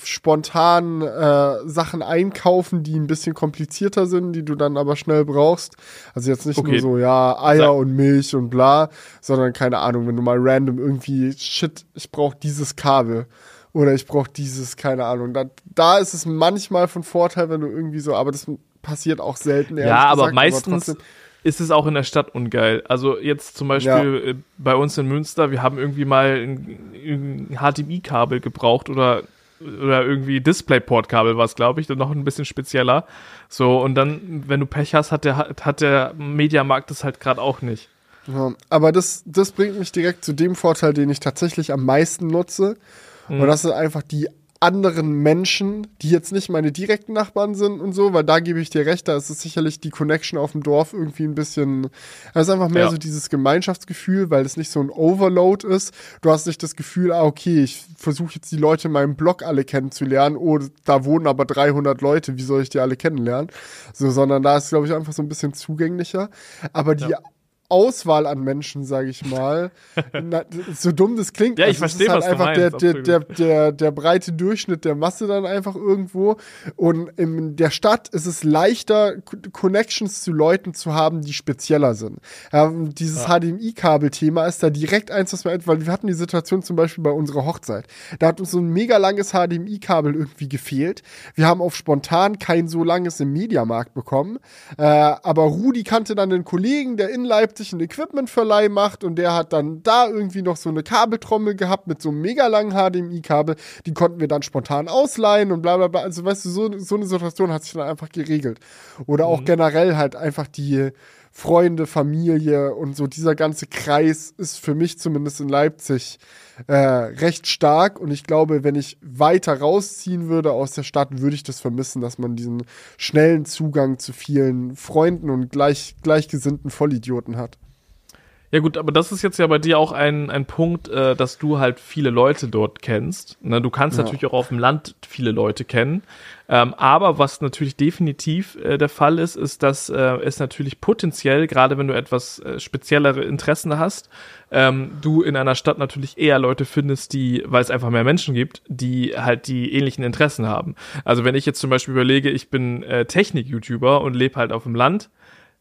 spontan äh, Sachen einkaufen, die ein bisschen komplizierter sind, die du dann aber schnell brauchst. Also jetzt nicht okay. nur so, ja, Eier und Milch und bla, sondern keine Ahnung, wenn du mal random irgendwie, shit, ich brauche dieses Kabel oder ich brauche dieses, keine Ahnung. Da, da ist es manchmal von Vorteil, wenn du irgendwie so, aber das passiert auch selten. Ja, aber gesagt, meistens aber ist es auch in der Stadt ungeil. Also jetzt zum Beispiel ja. Äh, bei uns in Münster, wir haben irgendwie mal ein, ein HDMI-Kabel gebraucht oder oder irgendwie Displayport-Kabel war es, glaube ich, dann noch ein bisschen spezieller. So, und dann, wenn du Pech hast, hat der, hat der Mediamarkt das halt gerade auch nicht. Ja, aber das, das bringt mich direkt zu dem Vorteil, den ich tatsächlich am meisten nutze. Mhm. Und das ist einfach die anderen Menschen, die jetzt nicht meine direkten Nachbarn sind und so, weil da gebe ich dir recht, da ist es sicherlich die Connection auf dem Dorf irgendwie ein bisschen, ist einfach mehr ja. so dieses Gemeinschaftsgefühl, weil es nicht so ein Overload ist. Du hast nicht das Gefühl, ah, okay, ich versuche jetzt die Leute in meinem Blog alle kennenzulernen, oh, da wohnen aber 300 Leute, wie soll ich die alle kennenlernen? So, sondern da ist, glaube ich, einfach so ein bisschen zugänglicher. Aber die ja. Auswahl an Menschen, sage ich mal. Na, so dumm das klingt. Ja, ich also verstehe, halt was einfach du meinst, der, der, der, der, der breite Durchschnitt der Masse dann einfach irgendwo. Und in der Stadt ist es leichter, Connections zu Leuten zu haben, die spezieller sind. Ja, dieses ja. HDMI-Kabel-Thema ist da direkt eins, was wir, weil wir hatten die Situation zum Beispiel bei unserer Hochzeit. Da hat uns so ein mega langes HDMI-Kabel irgendwie gefehlt. Wir haben auf spontan kein so langes im Mediamarkt bekommen. Äh, aber Rudi kannte dann einen Kollegen, der in Leipzig Leipzig einen Equipmentverleih macht und der hat dann da irgendwie noch so eine Kabeltrommel gehabt mit so einem mega langen HDMI-Kabel. Die konnten wir dann spontan ausleihen und bla bla bla. Also weißt du, so, so eine Situation hat sich dann einfach geregelt. Oder auch mhm. generell halt einfach die Freunde, Familie und so dieser ganze Kreis ist für mich zumindest in Leipzig äh, recht stark. Und ich glaube, wenn ich weiter rausziehen würde aus der Stadt, würde ich das vermissen, dass man diesen schnellen Zugang zu vielen Freunden und gleich, gleichgesinnten Vollidioten hat. Ja gut, aber das ist jetzt ja bei dir auch ein, ein Punkt, äh, dass du halt viele Leute dort kennst. Ne, du kannst ja. natürlich auch auf dem Land viele Leute kennen. Ähm, aber was natürlich definitiv äh, der Fall ist, ist, dass äh, es natürlich potenziell, gerade wenn du etwas äh, speziellere Interessen hast, ähm, du in einer Stadt natürlich eher Leute findest, die, weil es einfach mehr Menschen gibt, die halt die ähnlichen Interessen haben. Also wenn ich jetzt zum Beispiel überlege, ich bin äh, Technik-YouTuber und lebe halt auf dem Land,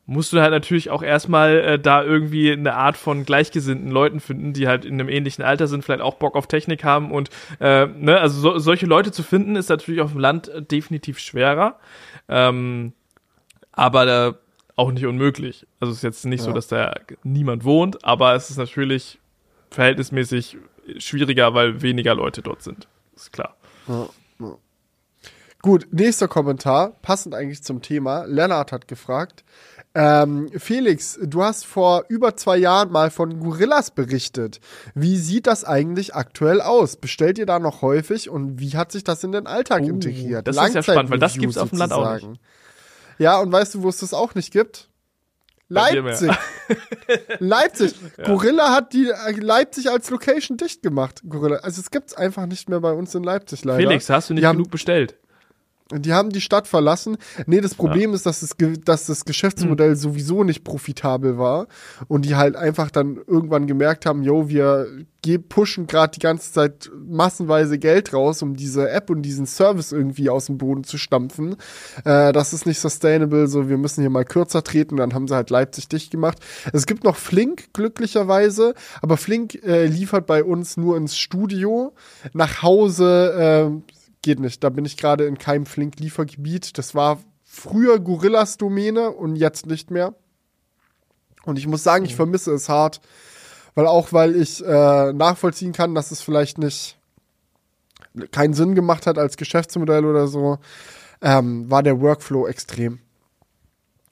musst du halt natürlich auch erstmal äh, da irgendwie eine Art von gleichgesinnten Leuten finden, die halt in einem ähnlichen Alter sind, vielleicht auch Bock auf Technik haben und äh, ne, also so, solche Leute zu finden, ist natürlich auf dem Land äh, definitiv schwerer, ähm, aber äh, auch nicht unmöglich. Also es ist jetzt nicht ja. so, dass da niemand wohnt, aber es ist natürlich verhältnismäßig schwieriger, weil weniger Leute dort sind. Ist klar. Ja. Gut, nächster Kommentar, passend eigentlich zum Thema. Lennart hat gefragt, ähm, Felix, du hast vor über zwei Jahren mal von Gorillas berichtet. Wie sieht das eigentlich aktuell aus? Bestellt ihr da noch häufig und wie hat sich das in den Alltag uh, integriert? Das ist ja spannend, weil das gibt es auf dem Land auch nicht. Ja, und weißt du, wo es das auch nicht gibt? Leipzig. Leipzig. Ja. Gorilla hat die äh, Leipzig als Location dicht gemacht. Gorilla. Also es gibt's einfach nicht mehr bei uns in Leipzig leider. Felix, hast du nicht genug bestellt? Die haben die Stadt verlassen. Nee, das Problem ja. ist, dass das, dass das Geschäftsmodell mhm. sowieso nicht profitabel war und die halt einfach dann irgendwann gemerkt haben, yo, wir pushen gerade die ganze Zeit massenweise Geld raus, um diese App und diesen Service irgendwie aus dem Boden zu stampfen. Äh, das ist nicht sustainable, so wir müssen hier mal kürzer treten. Dann haben sie halt Leipzig dicht gemacht. Es gibt noch Flink, glücklicherweise, aber Flink äh, liefert bei uns nur ins Studio. Nach Hause äh, geht nicht. Da bin ich gerade in keinem Flink-Liefergebiet. Das war früher Gorillas Domäne und jetzt nicht mehr. Und ich muss sagen, ich mhm. vermisse es hart, weil auch weil ich äh, nachvollziehen kann, dass es vielleicht nicht keinen Sinn gemacht hat als Geschäftsmodell oder so, ähm, war der Workflow extrem.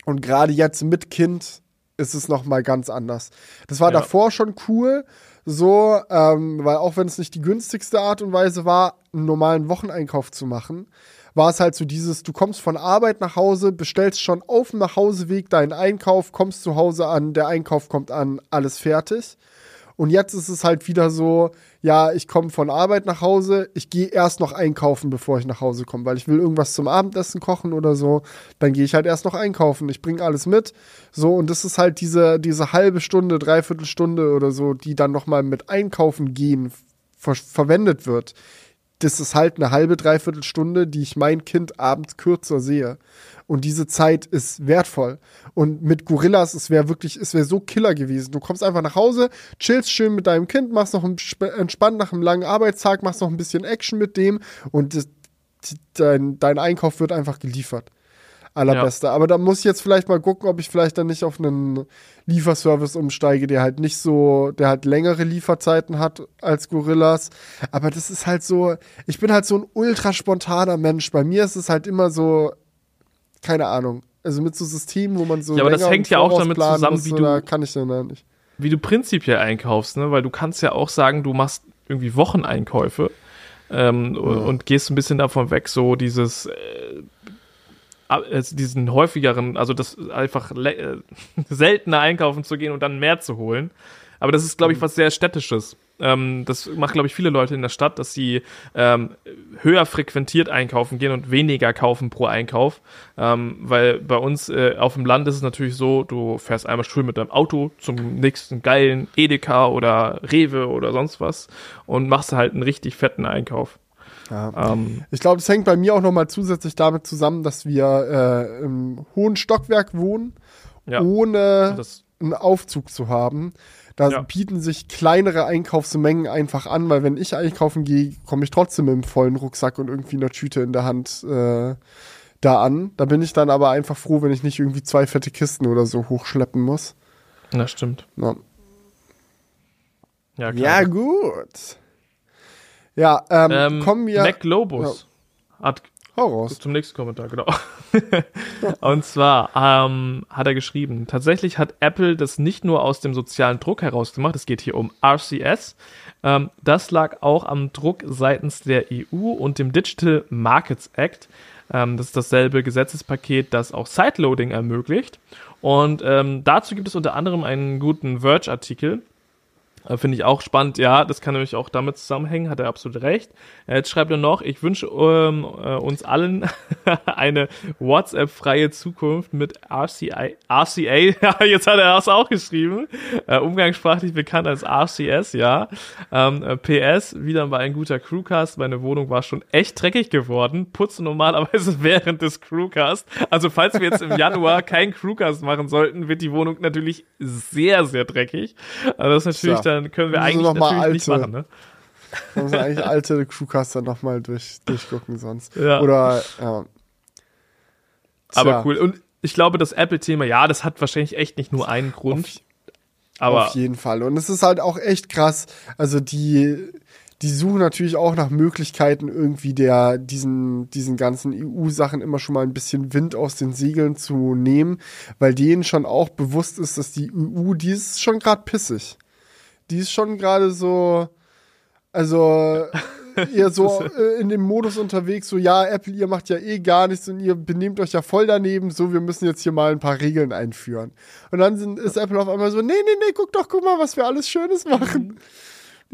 Und gerade jetzt mit Kind ist es noch mal ganz anders. Das war ja. davor schon cool, so, ähm, weil auch wenn es nicht die günstigste Art und Weise war, einen normalen Wocheneinkauf zu machen, war es halt so dieses, du kommst von Arbeit nach Hause, bestellst schon auf dem Nachhauseweg deinen Einkauf, kommst zu Hause an, der Einkauf kommt an, alles fertig. Und jetzt ist es halt wieder so, ja, ich komme von Arbeit nach Hause, ich gehe erst noch einkaufen, bevor ich nach Hause komme, weil ich will irgendwas zum Abendessen kochen oder so. Dann gehe ich halt erst noch einkaufen. Ich bringe alles mit. So, und das ist halt diese, diese halbe Stunde, dreiviertel Stunde oder so, die dann nochmal mit Einkaufen gehen ver verwendet wird. Das ist halt eine halbe, dreiviertel Stunde, die ich mein Kind abends kürzer sehe. Und diese Zeit ist wertvoll. Und mit Gorillas, es wäre wirklich, es wäre so Killer gewesen. Du kommst einfach nach Hause, chillst schön mit deinem Kind, machst noch entspannt nach einem langen Arbeitstag, machst noch ein bisschen Action mit dem und das, dein, dein Einkauf wird einfach geliefert. Allerbeste. Ja. Aber da muss ich jetzt vielleicht mal gucken, ob ich vielleicht dann nicht auf einen Lieferservice umsteige, der halt nicht so, der halt längere Lieferzeiten hat als Gorillas. Aber das ist halt so, ich bin halt so ein ultra spontaner Mensch. Bei mir ist es halt immer so, keine Ahnung. Also mit so Systemen, wo man so. Ja, aber das hängt ja auch damit zusammen, muss, wie du. Da kann ich dann nicht. Wie du prinzipiell einkaufst, ne? Weil du kannst ja auch sagen, du machst irgendwie Wocheneinkäufe ähm, ja. und gehst ein bisschen davon weg, so dieses. Äh, diesen häufigeren, also das einfach äh, seltener einkaufen zu gehen und dann mehr zu holen. Aber das ist, glaube ich, mhm. was sehr Städtisches. Ähm, das machen, glaube ich, viele Leute in der Stadt, dass sie ähm, höher frequentiert einkaufen gehen und weniger kaufen pro Einkauf. Ähm, weil bei uns äh, auf dem Land ist es natürlich so, du fährst einmal schön mit deinem Auto zum nächsten geilen Edeka oder Rewe oder sonst was und machst halt einen richtig fetten Einkauf. Ja. Ähm, ich glaube, es hängt bei mir auch nochmal zusätzlich damit zusammen, dass wir äh, im hohen Stockwerk wohnen, ja. ohne einen Aufzug zu haben. Da ja. bieten sich kleinere Einkaufsmengen einfach an, weil wenn ich einkaufen gehe, komme ich trotzdem mit einem vollen Rucksack und irgendwie einer Tüte in der Hand äh, da an. Da bin ich dann aber einfach froh, wenn ich nicht irgendwie zwei fette Kisten oder so hochschleppen muss. Das stimmt. Ja, ja, ja gut. Ja, ähm, ähm, kommen wir. Mac Lobos ja. hat Hau raus. Zum nächsten Kommentar, genau. und zwar ähm, hat er geschrieben, tatsächlich hat Apple das nicht nur aus dem sozialen Druck heraus gemacht, es geht hier um RCS. Ähm, das lag auch am Druck seitens der EU und dem Digital Markets Act. Ähm, das ist dasselbe Gesetzespaket, das auch Sideloading ermöglicht. Und ähm, dazu gibt es unter anderem einen guten Verge-Artikel, äh, finde ich auch spannend. Ja, das kann nämlich auch damit zusammenhängen, hat er absolut recht. Äh, jetzt schreibt er noch, ich wünsche ähm, äh, uns allen eine WhatsApp-freie Zukunft mit RCA. RCA, jetzt hat er das auch geschrieben. Äh, umgangssprachlich bekannt als RCS, ja. Ähm, äh, PS, wieder mal ein guter Crewcast. Meine Wohnung war schon echt dreckig geworden. Putze normalerweise während des Crewcast. Also falls wir jetzt im Januar keinen Crewcast machen sollten, wird die Wohnung natürlich sehr, sehr dreckig. Also das ist natürlich ja. dann dann können wir eigentlich noch mal alte, nicht machen, ne? Man muss eigentlich alte Crewcaster nochmal durch, durchgucken sonst. Ja. Oder, ja. Aber cool. Und ich glaube, das Apple-Thema, ja, das hat wahrscheinlich echt nicht nur einen Grund. Auf, aber auf jeden Fall. Und es ist halt auch echt krass. Also die, die suchen natürlich auch nach Möglichkeiten, irgendwie der, diesen, diesen ganzen EU-Sachen immer schon mal ein bisschen Wind aus den Segeln zu nehmen, weil denen schon auch bewusst ist, dass die EU, die ist schon gerade pissig die ist schon gerade so, also ihr so äh, in dem Modus unterwegs, so ja, Apple, ihr macht ja eh gar nichts und ihr benehmt euch ja voll daneben, so wir müssen jetzt hier mal ein paar Regeln einführen. Und dann sind, ist Apple auf einmal so, nee, nee, nee, guck doch, guck mal, was wir alles Schönes machen.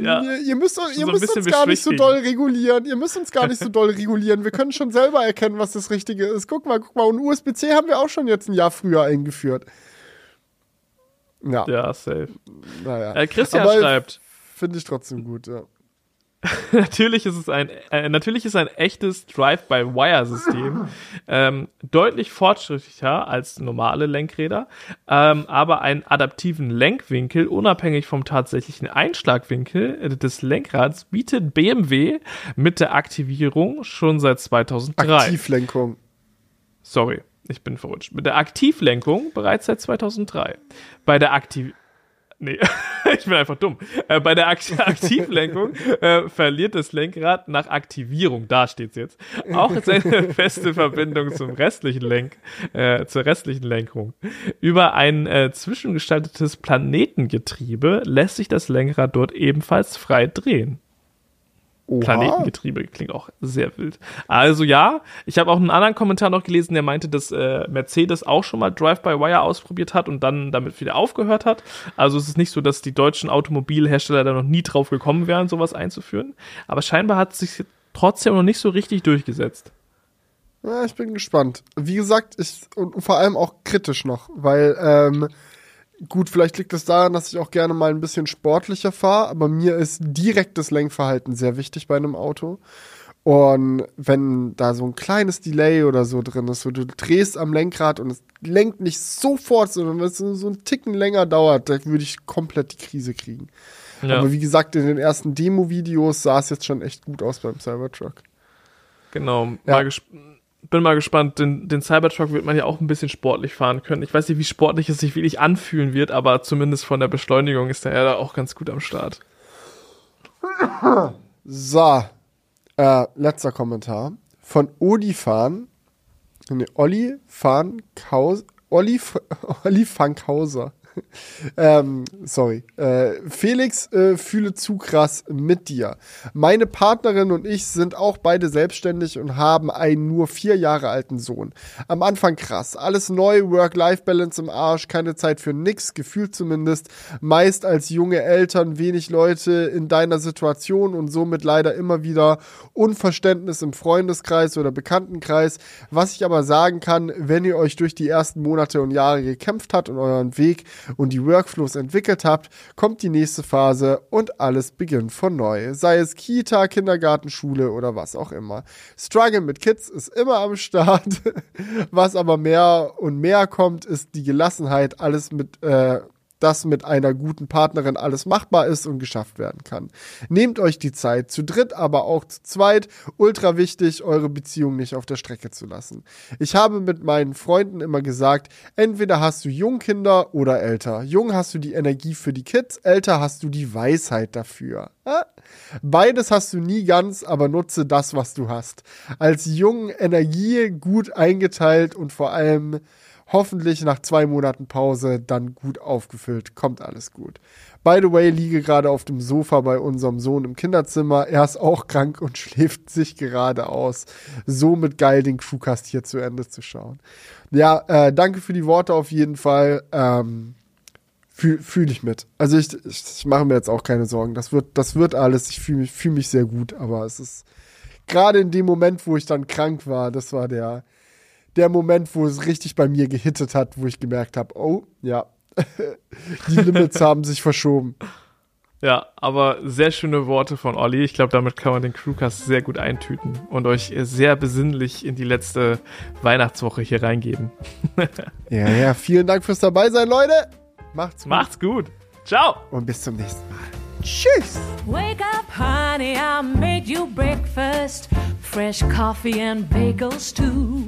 Ja, ihr, ihr müsst, ihr so müsst uns gar nicht so doll regulieren. Ihr müsst uns gar nicht so doll regulieren. Wir können schon selber erkennen, was das Richtige ist. Guck mal, guck mal. Und USB-C haben wir auch schon jetzt ein Jahr früher eingeführt. Ja. Ja, safe. Naja. Äh, Christian Aber schreibt. Finde ich trotzdem gut, ja. natürlich ist es ein äh, natürlich ist ein echtes Drive-by-Wire-System ähm, deutlich fortschrittlicher als normale Lenkräder, ähm, aber einen adaptiven Lenkwinkel unabhängig vom tatsächlichen Einschlagwinkel äh, des Lenkrads bietet BMW mit der Aktivierung schon seit 2003. Aktivlenkung. Sorry. Ich bin verrutscht. Mit der Aktivlenkung bereits seit 2003. Bei der Aktiv... Nee, ich bin einfach dumm. Äh, bei der Akt Aktivlenkung äh, verliert das Lenkrad nach Aktivierung, da steht's jetzt, auch seine feste Verbindung zum restlichen Lenk, äh, zur restlichen Lenkung. Über ein äh, zwischengestaltetes Planetengetriebe lässt sich das Lenkrad dort ebenfalls frei drehen. Oha. Planetengetriebe klingt auch sehr wild. Also ja, ich habe auch einen anderen Kommentar noch gelesen, der meinte, dass äh, Mercedes auch schon mal Drive-by-Wire ausprobiert hat und dann damit wieder aufgehört hat. Also es ist nicht so, dass die deutschen Automobilhersteller da noch nie drauf gekommen wären, sowas einzuführen. Aber scheinbar hat es sich trotzdem noch nicht so richtig durchgesetzt. Ja, ich bin gespannt. Wie gesagt, ich und vor allem auch kritisch noch, weil ähm, Gut, vielleicht liegt es daran, dass ich auch gerne mal ein bisschen sportlicher fahre, aber mir ist direktes Lenkverhalten sehr wichtig bei einem Auto. Und wenn da so ein kleines Delay oder so drin ist, so du drehst am Lenkrad und es lenkt nicht sofort, sondern wenn es so einen Ticken länger dauert, dann würde ich komplett die Krise kriegen. Ja. Aber wie gesagt, in den ersten Demo-Videos sah es jetzt schon echt gut aus beim Cybertruck. Genau. Ja. Mal bin mal gespannt. Den, den Cybertruck wird man ja auch ein bisschen sportlich fahren können. Ich weiß nicht, wie sportlich es sich wirklich anfühlen wird, aber zumindest von der Beschleunigung ist der ja da auch ganz gut am Start. So, äh, letzter Kommentar. Von Odifan. Nee, Olli Fan Kaus, Olli, Olli Fankhauser. ähm, sorry. Äh, Felix äh, fühle zu krass mit dir. Meine Partnerin und ich sind auch beide selbstständig und haben einen nur vier Jahre alten Sohn. Am Anfang krass. Alles neu, Work-Life-Balance im Arsch, keine Zeit für nix, gefühlt zumindest. Meist als junge Eltern wenig Leute in deiner Situation und somit leider immer wieder Unverständnis im Freundeskreis oder Bekanntenkreis. Was ich aber sagen kann, wenn ihr euch durch die ersten Monate und Jahre gekämpft habt und euren Weg und die Workflows entwickelt habt, kommt die nächste Phase und alles beginnt von neu. Sei es Kita, Kindergarten, Schule oder was auch immer. Struggle mit Kids ist immer am Start. Was aber mehr und mehr kommt, ist die Gelassenheit, alles mit äh, dass mit einer guten Partnerin alles machbar ist und geschafft werden kann. Nehmt euch die Zeit, zu dritt, aber auch zu zweit. Ultra wichtig, eure Beziehung nicht auf der Strecke zu lassen. Ich habe mit meinen Freunden immer gesagt, entweder hast du Jungkinder oder älter. Jung hast du die Energie für die Kids, älter hast du die Weisheit dafür. Beides hast du nie ganz, aber nutze das, was du hast. Als jung Energie gut eingeteilt und vor allem hoffentlich nach zwei Monaten Pause dann gut aufgefüllt. Kommt alles gut. By the way, liege gerade auf dem Sofa bei unserem Sohn im Kinderzimmer. Er ist auch krank und schläft sich gerade aus. Somit geil, den Crewcast hier zu Ende zu schauen. Ja, äh, danke für die Worte auf jeden Fall. Ähm, Fühle fühl ich mit. Also ich, ich, ich mache mir jetzt auch keine Sorgen. Das wird, das wird alles. Ich fühle mich, fühl mich sehr gut, aber es ist gerade in dem Moment, wo ich dann krank war, das war der, der Moment, wo es richtig bei mir gehittet hat, wo ich gemerkt habe, oh, ja, die Limits haben sich verschoben. Ja, aber sehr schöne Worte von Olli. Ich glaube, damit kann man den Crewcast sehr gut eintüten und euch sehr besinnlich in die letzte Weihnachtswoche hier reingeben. ja, ja, vielen Dank fürs Dabeisein, Leute. Macht's gut. Macht's gut. Ciao. Und bis zum nächsten Mal. Tschüss. Wake up, honey, I made you breakfast. Fresh coffee and bagels too.